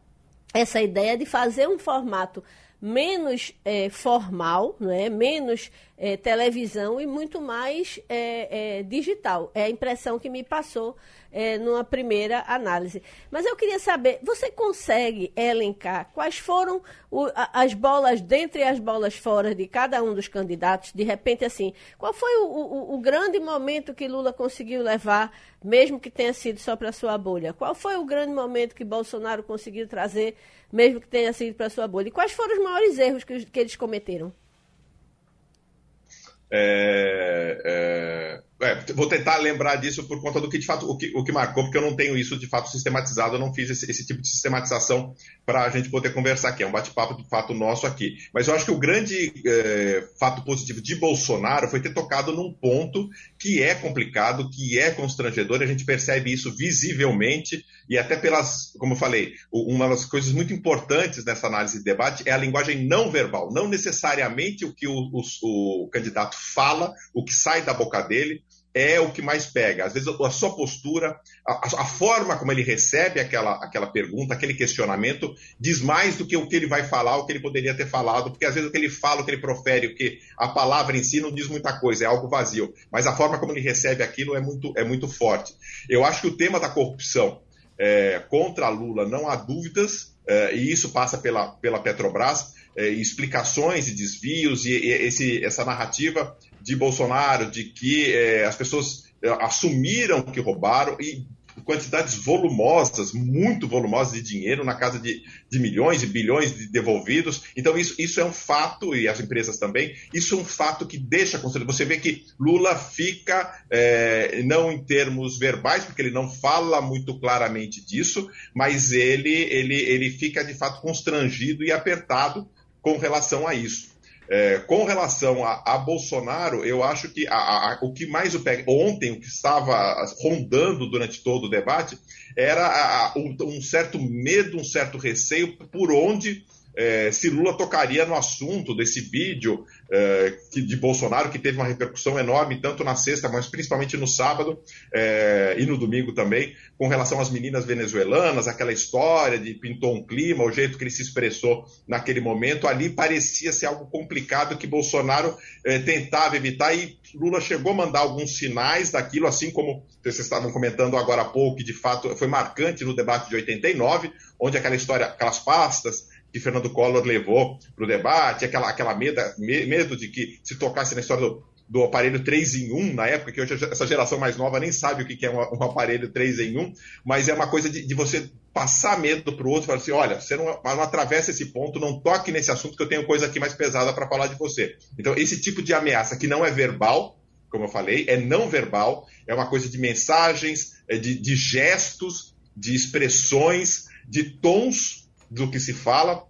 essa ideia de fazer um formato menos é, formal, é menos é, televisão e muito mais é, é, digital. É a impressão que me passou é, numa primeira análise. Mas eu queria saber, você consegue elencar quais foram o, as bolas dentre as bolas fora de cada um dos candidatos? De repente, assim, qual foi o, o, o grande momento que Lula conseguiu levar, mesmo que tenha sido só para sua bolha? Qual foi o grande momento que Bolsonaro conseguiu trazer, mesmo que tenha sido para sua bolha? E quais foram os maiores erros que, que eles cometeram? É, é, vou tentar lembrar disso por conta do que de fato o que, o que marcou, porque eu não tenho isso de fato sistematizado, eu não fiz esse, esse tipo de sistematização para a gente poder conversar aqui. É um bate-papo de fato nosso aqui. Mas eu acho que o grande é, fato positivo de Bolsonaro foi ter tocado num ponto que é complicado, que é constrangedor, e a gente percebe isso visivelmente e até pelas, como eu falei, uma das coisas muito importantes nessa análise de debate é a linguagem não verbal, não necessariamente o que o, o, o candidato fala, o que sai da boca dele, é o que mais pega. Às vezes a sua postura, a, a, forma como ele recebe aquela, aquela pergunta, aquele questionamento, diz mais do que o que ele vai falar, o que ele poderia ter falado, porque às vezes o que ele fala, o que ele profere, o que a palavra em si não diz muita coisa, é algo vazio. Mas a forma como ele recebe aquilo é muito, é muito forte. Eu acho que o tema da corrupção é, contra Lula não há dúvidas, é, e isso passa pela, pela Petrobras, é, explicações e desvios, e, esse, essa narrativa de Bolsonaro de que é, as pessoas é, assumiram que roubaram e quantidades volumosas, muito volumosas de dinheiro, na casa de, de milhões e bilhões de devolvidos. Então, isso, isso é um fato, e as empresas também, isso é um fato que deixa constrangido. Você vê que Lula fica, é, não em termos verbais, porque ele não fala muito claramente disso, mas ele, ele, ele fica de fato constrangido e apertado com relação a isso. É, com relação a, a, Bolsonaro, eu acho que a, a, o que mais o pega. Ontem, o que estava rondando durante todo o debate era um, um certo medo, um certo receio por onde é, se Lula tocaria no assunto desse vídeo é, que, de Bolsonaro, que teve uma repercussão enorme, tanto na sexta, mas principalmente no sábado é, e no domingo também, com relação às meninas venezuelanas, aquela história de pintou um clima, o jeito que ele se expressou naquele momento, ali parecia ser algo complicado que Bolsonaro é, tentava evitar e Lula chegou a mandar alguns sinais daquilo, assim como vocês estavam comentando agora há pouco, que de fato foi marcante no debate de 89, onde aquela história, aquelas pastas que Fernando Collor levou para o debate, aquela, aquela meda, medo de que se tocasse na história do, do aparelho 3 em 1, na época, que hoje essa geração mais nova nem sabe o que é um, um aparelho 3 em 1, mas é uma coisa de, de você passar medo para o outro e falar assim: olha, você não, não atravessa esse ponto, não toque nesse assunto, que eu tenho coisa aqui mais pesada para falar de você. Então, esse tipo de ameaça que não é verbal, como eu falei, é não verbal, é uma coisa de mensagens, é de, de gestos, de expressões, de tons do que se fala,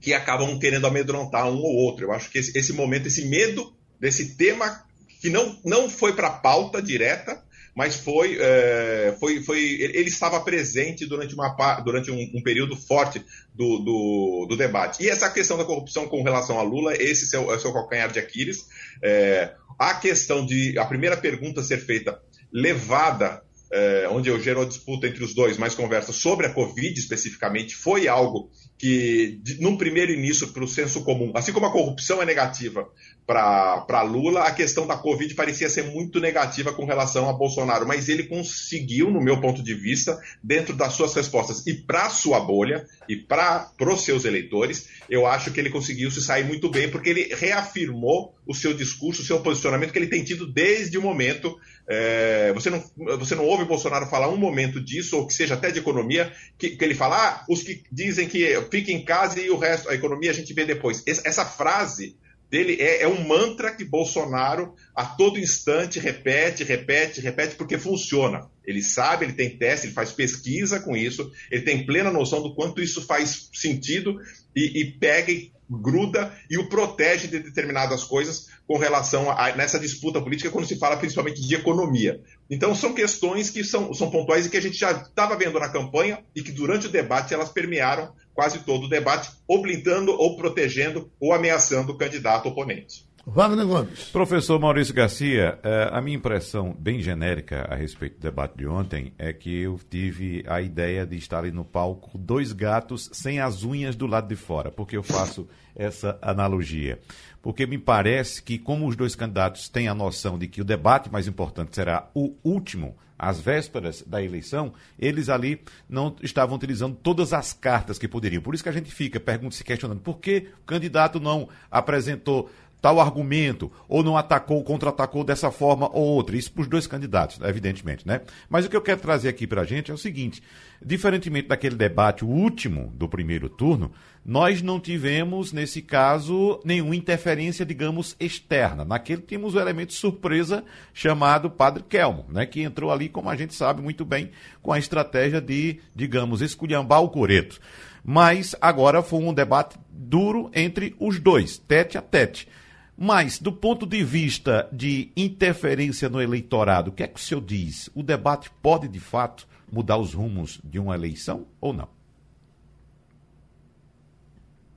que acabam querendo amedrontar um ou outro. Eu acho que esse, esse momento, esse medo desse tema que não, não foi para a pauta direta, mas foi, é, foi, foi ele estava presente durante, uma, durante um, um período forte do, do, do, debate. E essa questão da corrupção com relação a Lula, esse é o seu, é seu calcanhar de Aquiles. É, a questão de a primeira pergunta ser feita levada é, onde gerou disputa entre os dois, mais conversa sobre a Covid especificamente, foi algo que, de, num primeiro início, para o senso comum, assim como a corrupção é negativa para Lula, a questão da Covid parecia ser muito negativa com relação a Bolsonaro, mas ele conseguiu, no meu ponto de vista, dentro das suas respostas e para sua bolha e para os seus eleitores, eu acho que ele conseguiu se sair muito bem, porque ele reafirmou o seu discurso, o seu posicionamento que ele tem tido desde o momento. É, você, não, você não ouve Bolsonaro falar um momento disso, ou que seja até de economia, que, que ele fala, ah, os que dizem que fica em casa e o resto, a economia a gente vê depois. Essa, frase dele é, é, um mantra que Bolsonaro a todo instante repete, repete, repete, porque funciona. Ele sabe, ele tem teste, ele faz pesquisa com isso, ele tem plena noção do quanto isso faz sentido e, e pega e gruda e o protege de determinadas coisas com relação a, nessa disputa política, quando se fala principalmente de economia. Então, são questões que são, são pontuais e que a gente já estava vendo na campanha e que durante o debate elas permearam quase todo o debate, ou blindando, ou protegendo, ou ameaçando o candidato oponente. Wagner Gomes. Professor Maurício Garcia, eh, a minha impressão bem genérica a respeito do debate de ontem é que eu tive a ideia de estar ali no palco dois gatos sem as unhas do lado de fora, porque eu faço essa analogia. Porque me parece que, como os dois candidatos têm a noção de que o debate mais importante será o último, às vésperas da eleição, eles ali não estavam utilizando todas as cartas que poderiam. Por isso que a gente fica pergunta, se questionando por que o candidato não apresentou tal argumento, ou não atacou, contra-atacou dessa forma ou outra. Isso para os dois candidatos, evidentemente, né? Mas o que eu quero trazer aqui para a gente é o seguinte: diferentemente daquele debate, último do primeiro turno, nós não tivemos, nesse caso, nenhuma interferência, digamos, externa. Naquele tínhamos o elemento surpresa chamado Padre Kelmo, né? Que entrou ali, como a gente sabe muito bem, com a estratégia de, digamos, esculhambar o coreto. Mas agora foi um debate duro entre os dois, tete a tete. Mas, do ponto de vista de interferência no eleitorado, o que é que o senhor diz? O debate pode, de fato, mudar os rumos de uma eleição ou não?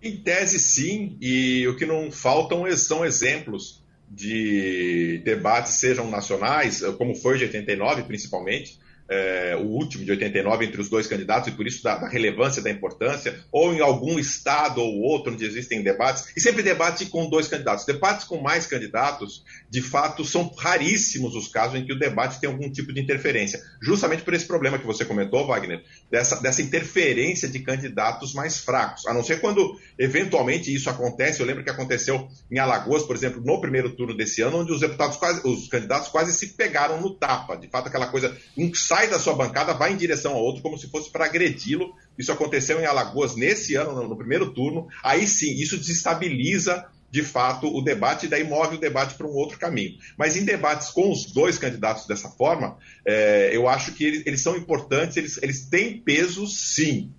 Em tese, sim, e o que não faltam são exemplos de debates, sejam nacionais, como foi de 89, principalmente, é, o último de 89 entre os dois candidatos, e por isso da, da, relevância, da importância, ou em algum estado ou outro onde existem debates, e sempre debate com dois candidatos. Debates com mais candidatos, de fato, são raríssimos os casos em que o debate tem algum tipo de interferência. Justamente por esse problema que você comentou, Wagner, dessa, dessa interferência de candidatos mais fracos. A não ser quando, eventualmente, isso acontece. Eu lembro que aconteceu em Alagoas, por exemplo, no primeiro turno desse ano, onde os deputados quase, os candidatos quase se pegaram no tapa. De fato, aquela coisa, um sai da sua bancada, vai em direção ao outro, como se fosse para agredi-lo. Isso aconteceu em Alagoas nesse ano, no, primeiro turno. Aí sim, isso desestabiliza de fato o debate e daí move o debate para um outro caminho. Mas em debates com os dois candidatos dessa forma, é, eu acho que eles, eles, são importantes, eles, eles têm peso sim.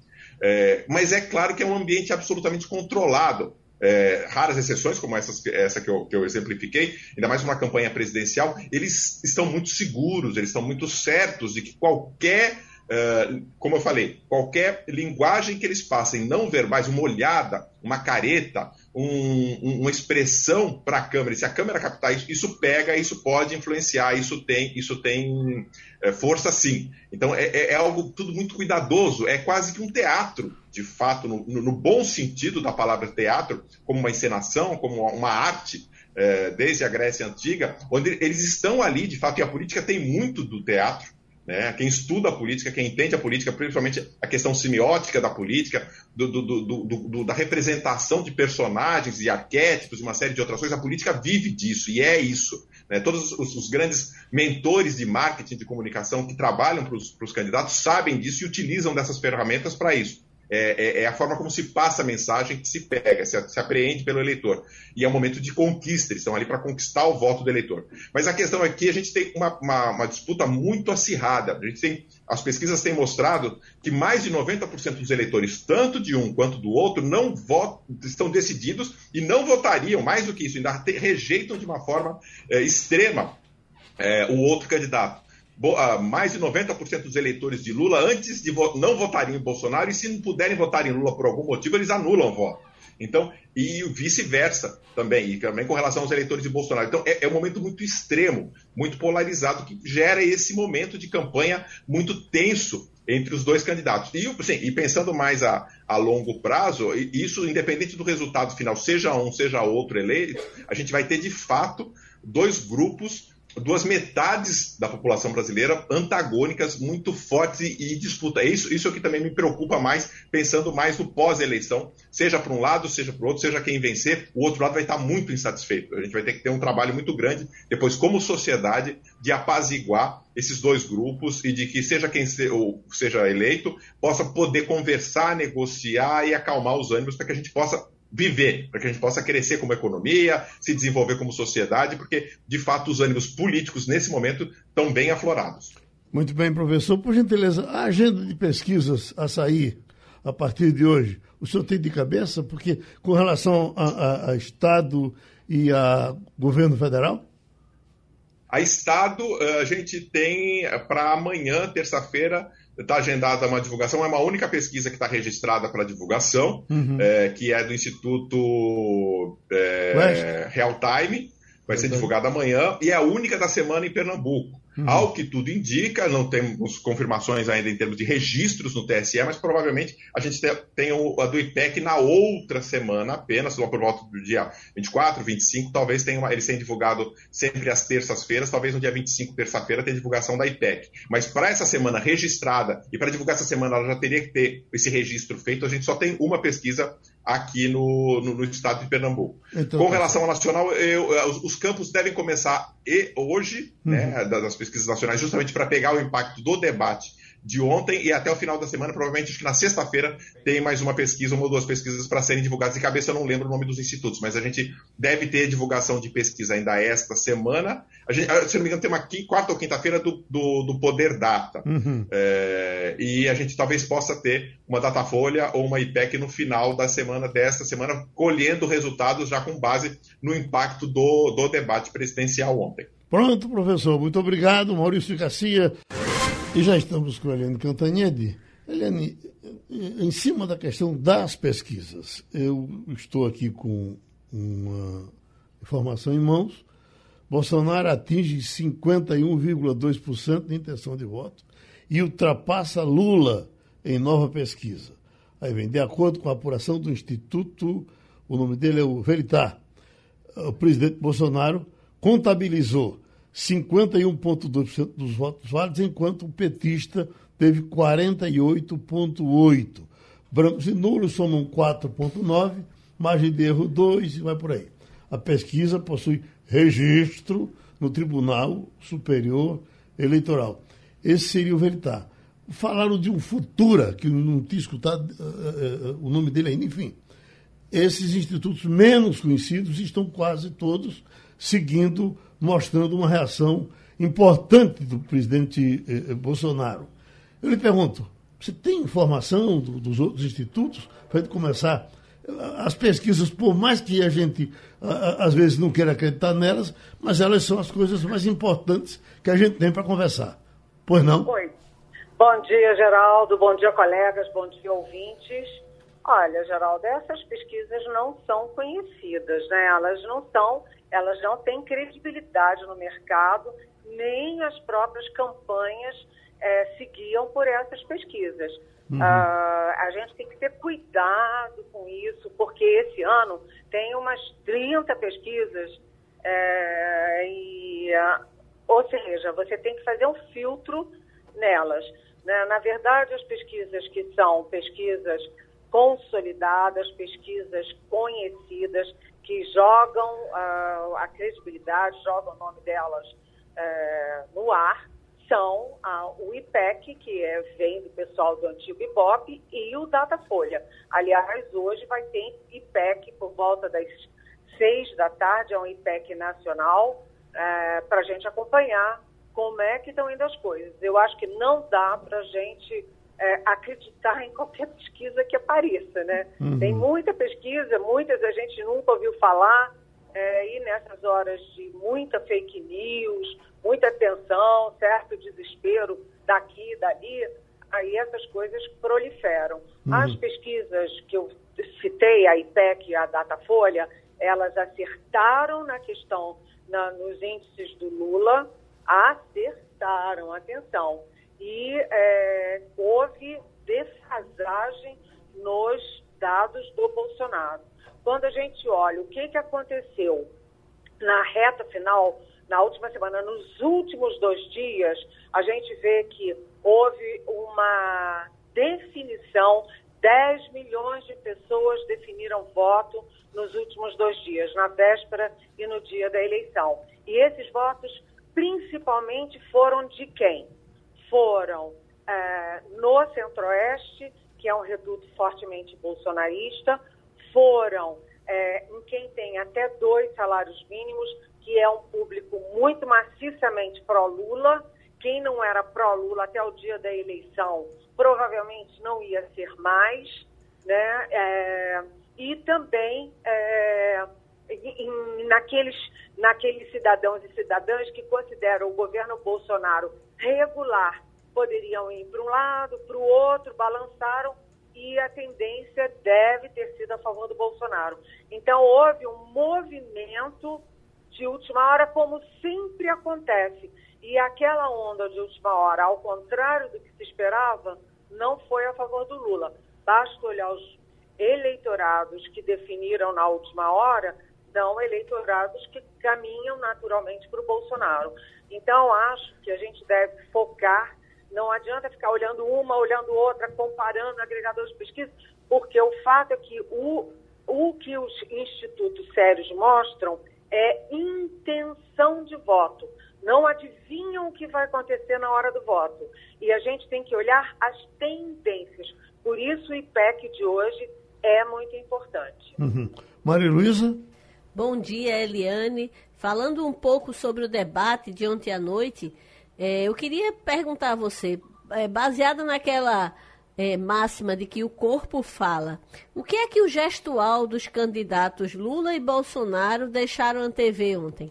É, mas é claro que é um ambiente absolutamente controlado. É, raras exceções, como essas, essa que eu, que eu exemplifiquei, ainda mais uma campanha presidencial, eles estão muito seguros, eles estão muito certos de que qualquer Uh, como eu falei, qualquer linguagem que eles passem não verbais, uma olhada, uma careta, um, um, uma expressão para a câmera, se a câmera captar isso, isso pega, isso pode influenciar, isso tem, isso tem é, força sim. Então é, é, é, algo tudo muito cuidadoso, é quase que um teatro, de fato, no, no bom sentido da palavra teatro, como uma encenação, como uma arte. É, desde a Grécia Antiga, onde eles estão ali, de fato, e a política tem muito do teatro, né? Quem estuda a política, quem entende a política, principalmente a questão semiótica da política, do, do, do, da representação de personagens e arquétipos e uma série de outras coisas, a política vive disso e é isso. Né? Todos os, os, grandes mentores de marketing, de comunicação que trabalham para os candidatos sabem disso e utilizam dessas ferramentas para isso. É, é, é, a forma como se passa a mensagem que se pega, se, se apreende pelo eleitor. E é um momento de conquista, eles estão ali para conquistar o voto do eleitor. Mas a questão é que a gente tem uma, uma, uma, disputa muito acirrada. A gente tem, as pesquisas têm mostrado que mais de 90% dos eleitores, tanto de um quanto do outro, não votam, estão decididos e não votariam, mais do que isso, ainda rejeitam de uma forma é, extrema é, o outro candidato. Ah, mais de 90% dos eleitores de Lula, antes de vo não votariam em Bolsonaro, e se não puderem votar em Lula por algum motivo, eles anulam o voto. Então, e vice-versa também, e também com relação aos eleitores de Bolsonaro. Então, é, é, um momento muito extremo, muito polarizado, que gera esse momento de campanha muito tenso entre os dois candidatos. E, sim, e pensando mais a, a longo prazo, isso independente do resultado final, seja um, seja outro eleito, a gente vai ter de fato dois grupos duas metades da população brasileira antagônicas muito fortes e, e disputa. É isso, isso é que também me preocupa mais, pensando mais no pós-eleição, seja para um lado, seja para o outro, seja quem vencer, o outro lado vai estar muito insatisfeito. A gente vai ter que ter um trabalho muito grande depois, como sociedade, de apaziguar esses dois grupos e de que seja quem se, seja eleito possa poder conversar, negociar e acalmar os ânimos para que a gente possa viver, para que a gente possa crescer como economia, se desenvolver como sociedade, porque, de fato, os ânimos políticos, nesse momento, estão bem aflorados. Muito bem, professor. Por gentileza, a agenda de pesquisas a sair a partir de hoje, o senhor tem de cabeça? Porque, com relação a, a, a Estado e a governo federal? A Estado, eh, a gente tem eh, para amanhã, terça-feira, está agendada uma divulgação, é uma única pesquisa que está registrada para divulgação, uhum. é, que é do Instituto é, Real Time, vai ser divulgada amanhã, e é a única da semana em Pernambuco. Uhum. Ao que tudo indica, não temos confirmações ainda em termos de registros no TSE, mas provavelmente a gente tem a do IPEC na outra semana apenas, lá por volta do dia 24, 25, talvez tenha uma, eles tenham divulgado sempre às terças-feiras, talvez no dia 25, terça-feira, tenha divulgação da IPEC. Mas para essa semana registrada, e para divulgar essa semana ela já teria que ter esse registro feito, a gente só tem uma pesquisa aqui no, no, no estado de Pernambuco. Então, Com tá relação ao nacional, eu, os, os, campos devem começar e, hoje, uhum. né, das pesquisas nacionais, justamente para pegar o impacto do debate de ontem e até o final da semana, provavelmente acho que na sexta-feira tem mais uma pesquisa, uma ou duas pesquisas para serem divulgadas. De cabeça eu não lembro o nome dos institutos, mas a gente deve ter divulgação de pesquisa ainda esta semana. A gente, ah, se não me engano, tem uma quarta ou quinta-feira do, do, do, Poder Data. Uhum. É, e a gente talvez possa ter uma Datafolha ou uma IPEC no final da semana desta semana, colhendo resultados já com base no impacto do, do debate presidencial ontem. Pronto, professor. Muito obrigado, Maurício Garcia. E já estamos com a Eliane Cantanhede. Eliane, em cima da questão das pesquisas, eu estou aqui com uma informação em mãos. Bolsonaro atinge 51,2% de intenção de voto e ultrapassa Lula em nova pesquisa. Aí vem, de acordo com a apuração do Instituto, o nome dele é o Veritar, o presidente Bolsonaro contabilizou 51,2% dos votos válidos, enquanto o petista teve 48,8%. Brancos e nulos somam 4,9%, margem de erro 2% e vai por aí. A pesquisa possui registro no Tribunal Superior Eleitoral. Esse seria o Veritar. Falaram de um Futura, que não tinha escutado uh, uh, o nome dele ainda, enfim. Esses institutos menos conhecidos estão quase todos seguindo mostrando uma reação importante do presidente eh, eh, Bolsonaro. Eu lhe pergunto, você tem informação do, dos outros institutos para começar as pesquisas, por mais que a gente às vezes não queira acreditar nelas, mas elas são as coisas mais importantes que a gente tem para conversar. Pois não? Oi. Bom dia, Geraldo. Bom dia, colegas. Bom dia, ouvintes. Olha, Geraldo, essas pesquisas não são conhecidas, né? Elas não são elas não têm credibilidade no mercado, nem as próprias campanhas é, seguiam por essas pesquisas. Uhum. Uh, a gente tem que ter cuidado com isso, porque esse ano tem umas 30 pesquisas, é, e, uh, ou seja, você tem que fazer um filtro nelas. Né? Na verdade, as pesquisas que são pesquisas consolidadas, pesquisas conhecidas, que jogam uh, a credibilidade, jogam o nome delas uh, no ar, são uh, o IPEC, que é, vem do pessoal do antigo IBOP, e o Datafolha. Aliás, hoje vai ter IPEC por volta das seis da tarde, é um IPEC nacional, uh, para a gente acompanhar como é que estão indo as coisas. Eu acho que não dá para a gente é, acreditar em qualquer pesquisa que apareça, né? Uhum. Tem muita pesquisa, muitas a gente nunca ouviu falar, é, e nessas horas de muita fake news, muita tensão, certo desespero daqui e dali, aí essas coisas proliferam. Uhum. As pesquisas que eu citei, a IPEC e a Datafolha, elas acertaram na questão, na, nos índices do Lula, acertaram, atenção e é, houve defasagem nos dados do Bolsonaro. Quando a gente olha o que, que aconteceu na reta final, na última semana, nos últimos dois dias, a gente vê que houve uma definição 10 milhões de pessoas definiram voto nos últimos dois dias, na véspera e no dia da eleição. E esses votos, principalmente, foram de quem? Foram é, no Centro-Oeste, que é um reduto fortemente bolsonarista, foram é, em quem tem até dois salários mínimos, que é um público muito maciçamente pró-Lula. Quem não era pró-Lula até o dia da eleição provavelmente não ia ser mais, né? É, e também é, em, naqueles, naqueles cidadãos e cidadãs que consideram o governo Bolsonaro regular, poderiam ir para um lado, para o outro, balançaram e a tendência deve ter sido a favor do Bolsonaro. Então houve um movimento de última hora, como sempre acontece. E aquela onda de última hora, ao contrário do que se esperava, não foi a favor do Lula. Basta olhar os eleitorados que definiram na última hora, são eleitorados que caminham naturalmente para o Bolsonaro. Então, acho que a gente deve focar, não adianta ficar olhando uma, olhando outra, comparando agregadores de pesquisa, porque o fato é que o, o que os institutos sérios mostram é intenção de voto. Não adivinham o que vai acontecer na hora do voto. E a gente tem que olhar as tendências. Por isso o IPEC de hoje é muito importante. Uhum. Maria Luísa? Bom dia, Eliane. Falando um pouco sobre o debate de ontem à noite, é, eu queria perguntar a você, é, baseado naquela é, máxima de que o corpo fala. O que é que o gestual dos candidatos Lula e Bolsonaro deixaram antever ontem?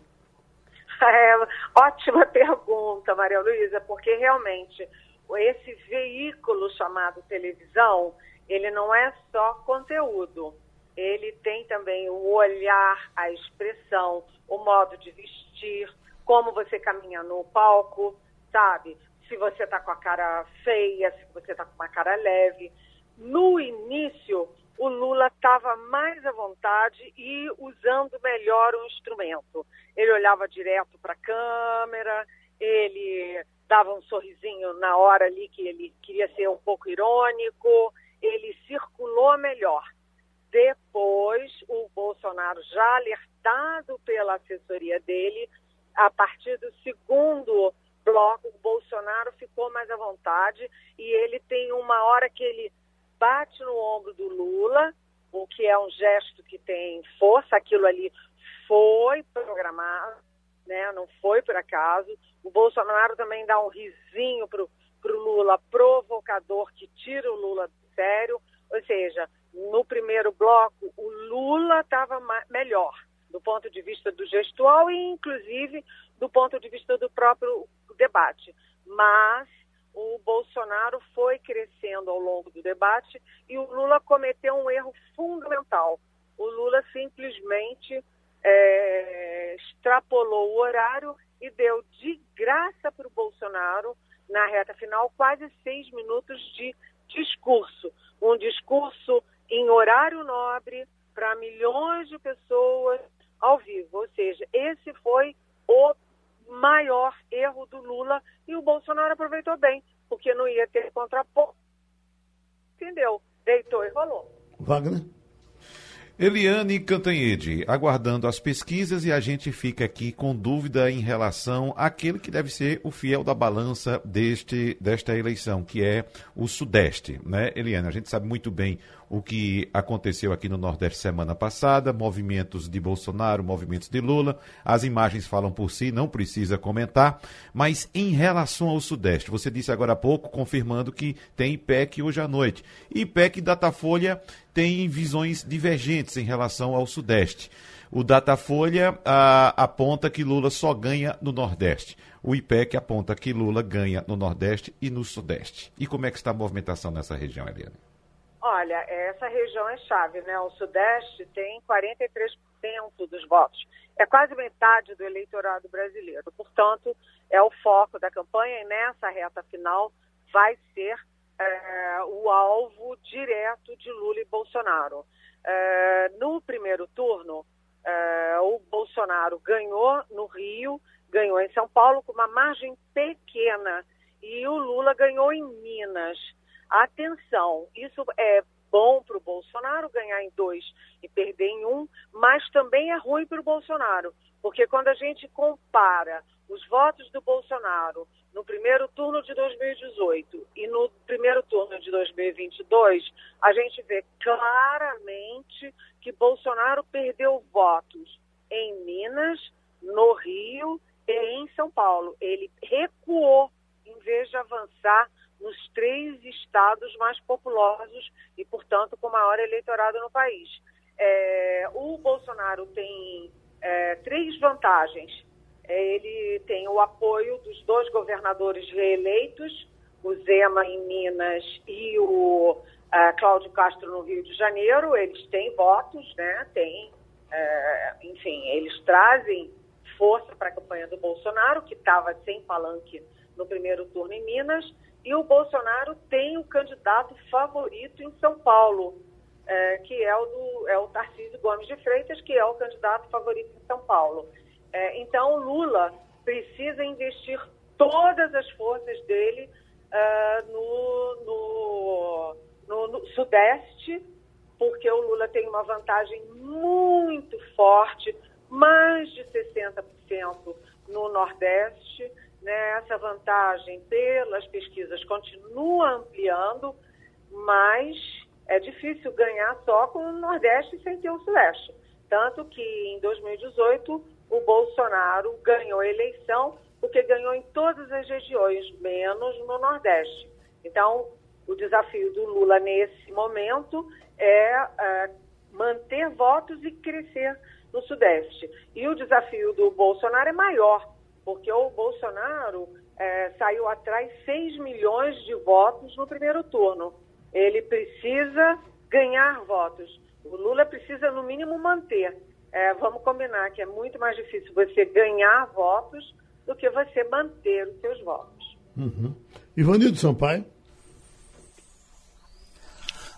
É, ótima pergunta, Maria Luísa, porque realmente esse veículo chamado televisão, ele não é só conteúdo, ele tem também o olhar, a expressão, o modo de vestir, como você caminha no palco, sabe? se você está com a cara feia, se você está com uma cara leve. No início, o Lula estava mais à vontade e usando melhor o instrumento. Ele olhava direto para a câmera, ele dava um sorrisinho na hora ali que ele queria ser um pouco irônico, ele circulou melhor. Depois, o Bolsonaro, já alertado pela assessoria dele, a partir do segundo bloco, o Bolsonaro ficou mais à vontade e ele tem uma hora que ele bate no ombro do Lula, o que é um gesto que tem força, aquilo ali foi programado, né? não foi por acaso. O Bolsonaro também dá um risinho para o Lula, provocador, que tira o Lula do sério. Ou seja, no primeiro bloco, o Lula estava melhor do ponto de vista do gestual e, inclusive, do ponto de vista do próprio debate. Mas o Bolsonaro foi crescendo ao longo do debate e o Lula cometeu um erro fundamental. O Lula simplesmente é, extrapolou o horário e deu de graça para o Bolsonaro, na reta final, quase seis minutos de discurso. Um discurso em horário nobre para milhões de pessoas ao vivo. Ou seja, esse foi o maior erro do Lula e o Bolsonaro aproveitou bem, porque não ia ter contraponto. Entendeu? Deitou e rolou. Wagner? Eliane Cantanhede, aguardando as pesquisas e a gente fica aqui com dúvida em relação àquele que deve ser o fiel da balança deste, desta eleição, que é o Sudeste, né, Eliane? A gente sabe muito bem o que aconteceu aqui no Nordeste semana passada, movimentos de Bolsonaro, movimentos de Lula, as imagens falam por si, não precisa comentar, mas em relação ao Sudeste, você disse agora há pouco, confirmando que tem IPEC hoje à noite. IPEC e Datafolha têm visões divergentes em relação ao Sudeste. O Datafolha ah, aponta que Lula só ganha no Nordeste. O IPEC aponta que Lula ganha no Nordeste e no Sudeste. E como é que está a movimentação nessa região, Eliane? Olha, essa região é chave, né? O Sudeste tem 43% dos votos. é quase metade do eleitorado brasileiro. Portanto, é o foco da campanha e nessa reta final vai ser é, o alvo direto de Lula e Bolsonaro. É, no primeiro turno, é, o Bolsonaro ganhou no Rio, ganhou em São Paulo com uma margem pequena e o Lula ganhou em Minas. Atenção, isso é bom para o Bolsonaro ganhar em dois e perder em um, mas também é ruim para o Bolsonaro, porque quando a gente compara os votos do Bolsonaro no primeiro turno de 2018 e no primeiro turno de 2022, a gente vê claramente que Bolsonaro perdeu votos em Minas, no Rio e em São Paulo. Ele recuou em vez de avançar nos três estados mais populosos e, portanto, com maior eleitorado no país. É, o Bolsonaro tem é, três vantagens. É, ele tem o apoio dos dois governadores reeleitos, o Zema em Minas e o é, Cláudio Castro no Rio de Janeiro. Eles têm votos, né? Tem, é, enfim, eles trazem força para a campanha do Bolsonaro, que estava sem palanque no primeiro turno em Minas. E o Bolsonaro tem o candidato favorito em São Paulo, é, que é o, do, é o Tarcísio Gomes de Freitas, que é o candidato favorito em São Paulo. É, então, Lula precisa investir todas as forças dele uh, no, no, no, no Sudeste, porque o Lula tem uma vantagem muito forte, mais de 60% no Nordeste né, essa vantagem pelas pesquisas continua ampliando, mas é difícil ganhar só com o Nordeste sem ter o Sudeste. Tanto que em 2018 o Bolsonaro ganhou a eleição porque ganhou em todas as regiões, menos no Nordeste. Então, o desafio do Lula nesse momento é, é manter votos e crescer no Sudeste. E o desafio do Bolsonaro é maior, porque o Bolsonaro é, saiu atrás 6 milhões de votos no primeiro turno. Ele precisa ganhar votos. O Lula precisa, no mínimo, manter. É, vamos combinar que é muito mais difícil você ganhar votos do que você manter os seus votos. Uhum. Ivanildo Sampaio.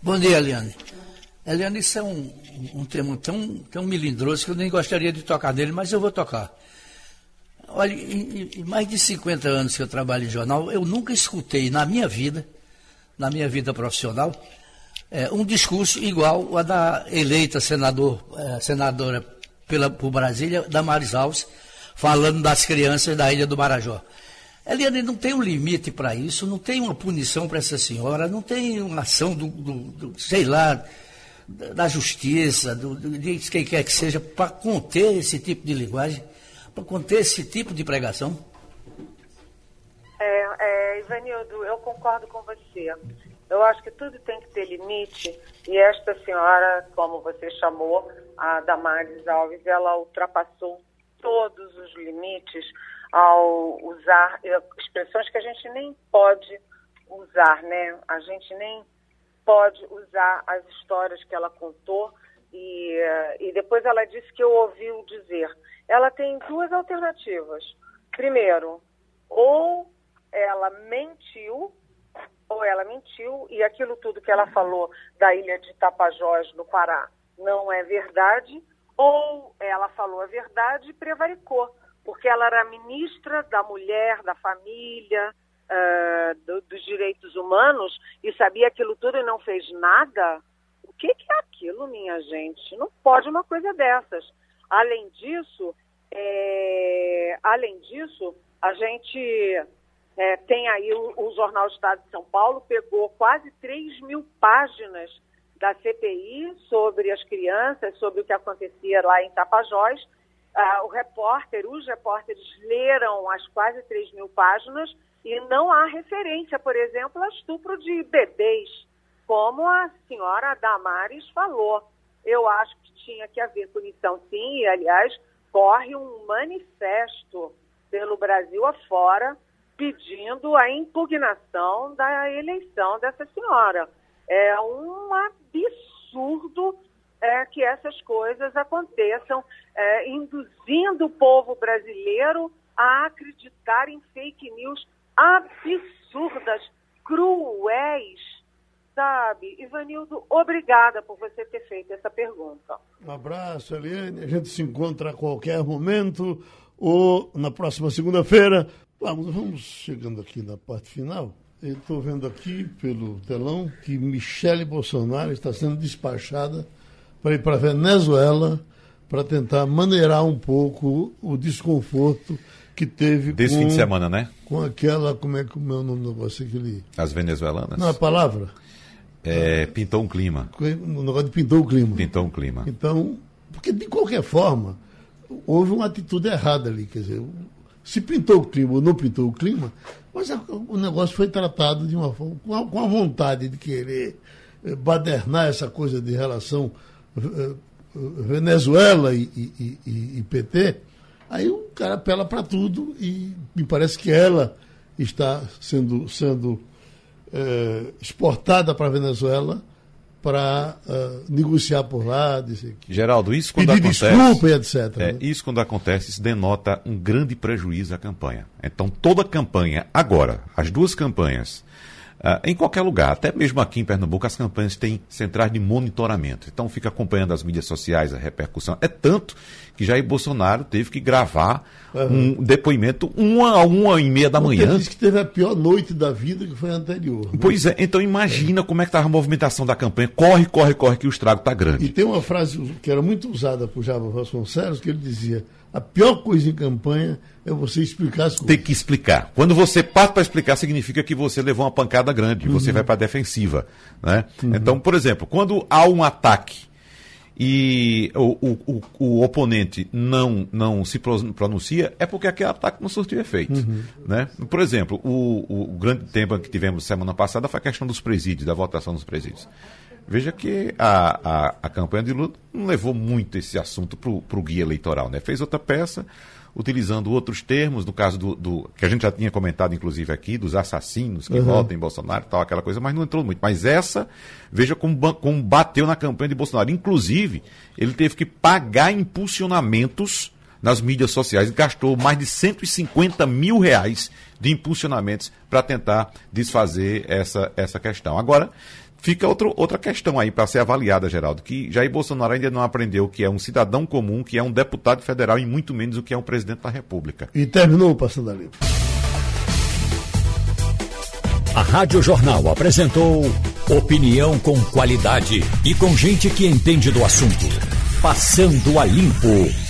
Bom dia, Eliane. Eliane, isso é um, um tema tão, tão melindroso que eu nem gostaria de tocar nele, mas eu vou tocar. Olha, em, em, mais de 50 anos que eu trabalho em jornal, eu nunca escutei na minha vida, na minha vida profissional, é, um discurso igual a da eleita senador, é, senadora pela, por Brasília, Damares Alves, falando das crianças da Ilha do Marajó. Eliane, não tem um limite para isso, não tem uma punição para essa senhora, não tem uma ação do, do, do sei lá, da justiça, do, de quem quer que seja, para conter esse tipo de linguagem para conter esse tipo de pregação? É, é, Ivanildo, eu concordo com você. Eu acho que tudo tem que ter limite e esta senhora, como você chamou, a Damares Alves, ela ultrapassou todos os limites ao usar expressões que a gente nem pode usar, né? A gente nem pode usar as histórias que ela contou e, e depois ela disse que eu ouvi o dizer ela tem duas alternativas. Primeiro, ou ela mentiu, ou ela mentiu, e aquilo tudo que ela falou da ilha de Tapajós, no Pará, não é verdade, ou ela falou a verdade e prevaricou, porque ela era ministra da mulher, da família, uh, do, dos direitos humanos, e sabia aquilo tudo e não fez nada. Que, que é aquilo, minha gente? Não pode uma coisa dessas. Além disso, é, além disso, a gente é, tem aí o, o, Jornal Estado de São Paulo, pegou quase 3 mil páginas da CPI sobre as crianças, sobre o que acontecia lá em Tapajós. Ah, o repórter, os repórteres leram as quase 3 mil páginas e não há referência, por exemplo, a estupro de bebês, como a senhora Damares falou. Eu acho que tinha que haver punição, sim, e, aliás, corre um manifesto pelo Brasil afora pedindo a impugnação da eleição dessa senhora. É um absurdo é, que essas coisas aconteçam, é, induzindo o povo brasileiro a acreditar em fake news absurdas, cruéis, sabe? Ivanildo, obrigada por você ter feito essa pergunta. Um abraço, Eliane. A gente se encontra a qualquer momento ou na próxima segunda-feira. Vamos, vamos chegando aqui na parte final. Eu estou vendo aqui pelo telão que Michele Bolsonaro está sendo despachada para ir para a Venezuela para tentar maneirar um pouco o desconforto que teve Desse com, fim de semana, né? com aquela, como é que o meu nome do negócio aquele. As venezuelanas. Não, a palavra. É, pintou um clima. O negócio de pintou o clima. Pintou um clima. Então, porque de qualquer forma, houve uma atitude errada ali. Quer dizer, se pintou o clima ou não pintou o clima, mas o negócio foi tratado de uma forma, com a, com a vontade de querer eh, badernar essa coisa de relação eh, eh, Venezuela e, e, e, e PT. Aí o cara apela para tudo e me parece que ela está sendo, sendo eh, exportada para a Venezuela para uh, negociar por lá, dizer que Geraldo, isso quando pedir acontece. desculpa e etc. É, né? isso quando acontece, isso denota um grande prejuízo à campanha. Então, toda campanha, agora, as duas campanhas, ah, em qualquer lugar, até mesmo aqui em Pernambuco, as campanhas têm centrais de monitoramento. Então, fica acompanhando as mídias sociais, a repercussão. É tanto que Jair Bolsonaro teve que gravar um depoimento uma a uma e meia da manhã. disse que teve a pior noite da vida que foi a anterior. né? Pois é, então imagina como é que estava a movimentação da campanha. Corre, corre, corre, que o estrago está grande. E tem uma frase que era muito usada por Java Vasconcelos, que ele dizia: a pior coisa em campanha é você explicar as coisas. Tem que explicar. Quando você parte para explicar, significa que você levou uma pancada grande, você vai para a defensiva. Né? Então, por exemplo, quando há um ataque e o, o, o, oponente não, não se pro- pronuncia, é porque aquele ataque não surtiu efeito. Né? Por exemplo, o, o grande tema que tivemos semana passada foi a questão dos presídios, da votação dos presídios. Veja que a, a, a campanha de Lula não levou muito esse assunto para o guia eleitoral. Né? Fez outra peça, utilizando outros termos, no caso do, do- que a gente já tinha comentado, inclusive, aqui, dos assassinos que votam em Bolsonaro tal, aquela coisa, mas não entrou muito. Mas essa, veja como, como bateu na campanha de Bolsonaro. Inclusive, ele teve que pagar impulsionamentos nas mídias sociais, gastou mais de 150 mil reais de impulsionamentos para tentar desfazer essa, essa questão. Agora, fica outro, outra questão aí para ser avaliada, Geraldo, que Jair Bolsonaro ainda não aprendeu o que é um cidadão comum, que é um deputado federal e muito menos o que é um presidente da República. E terminou o Passando a Limpo. A Rádio Jornal apresentou opinião com qualidade e com gente que entende do assunto. Passando a limpo.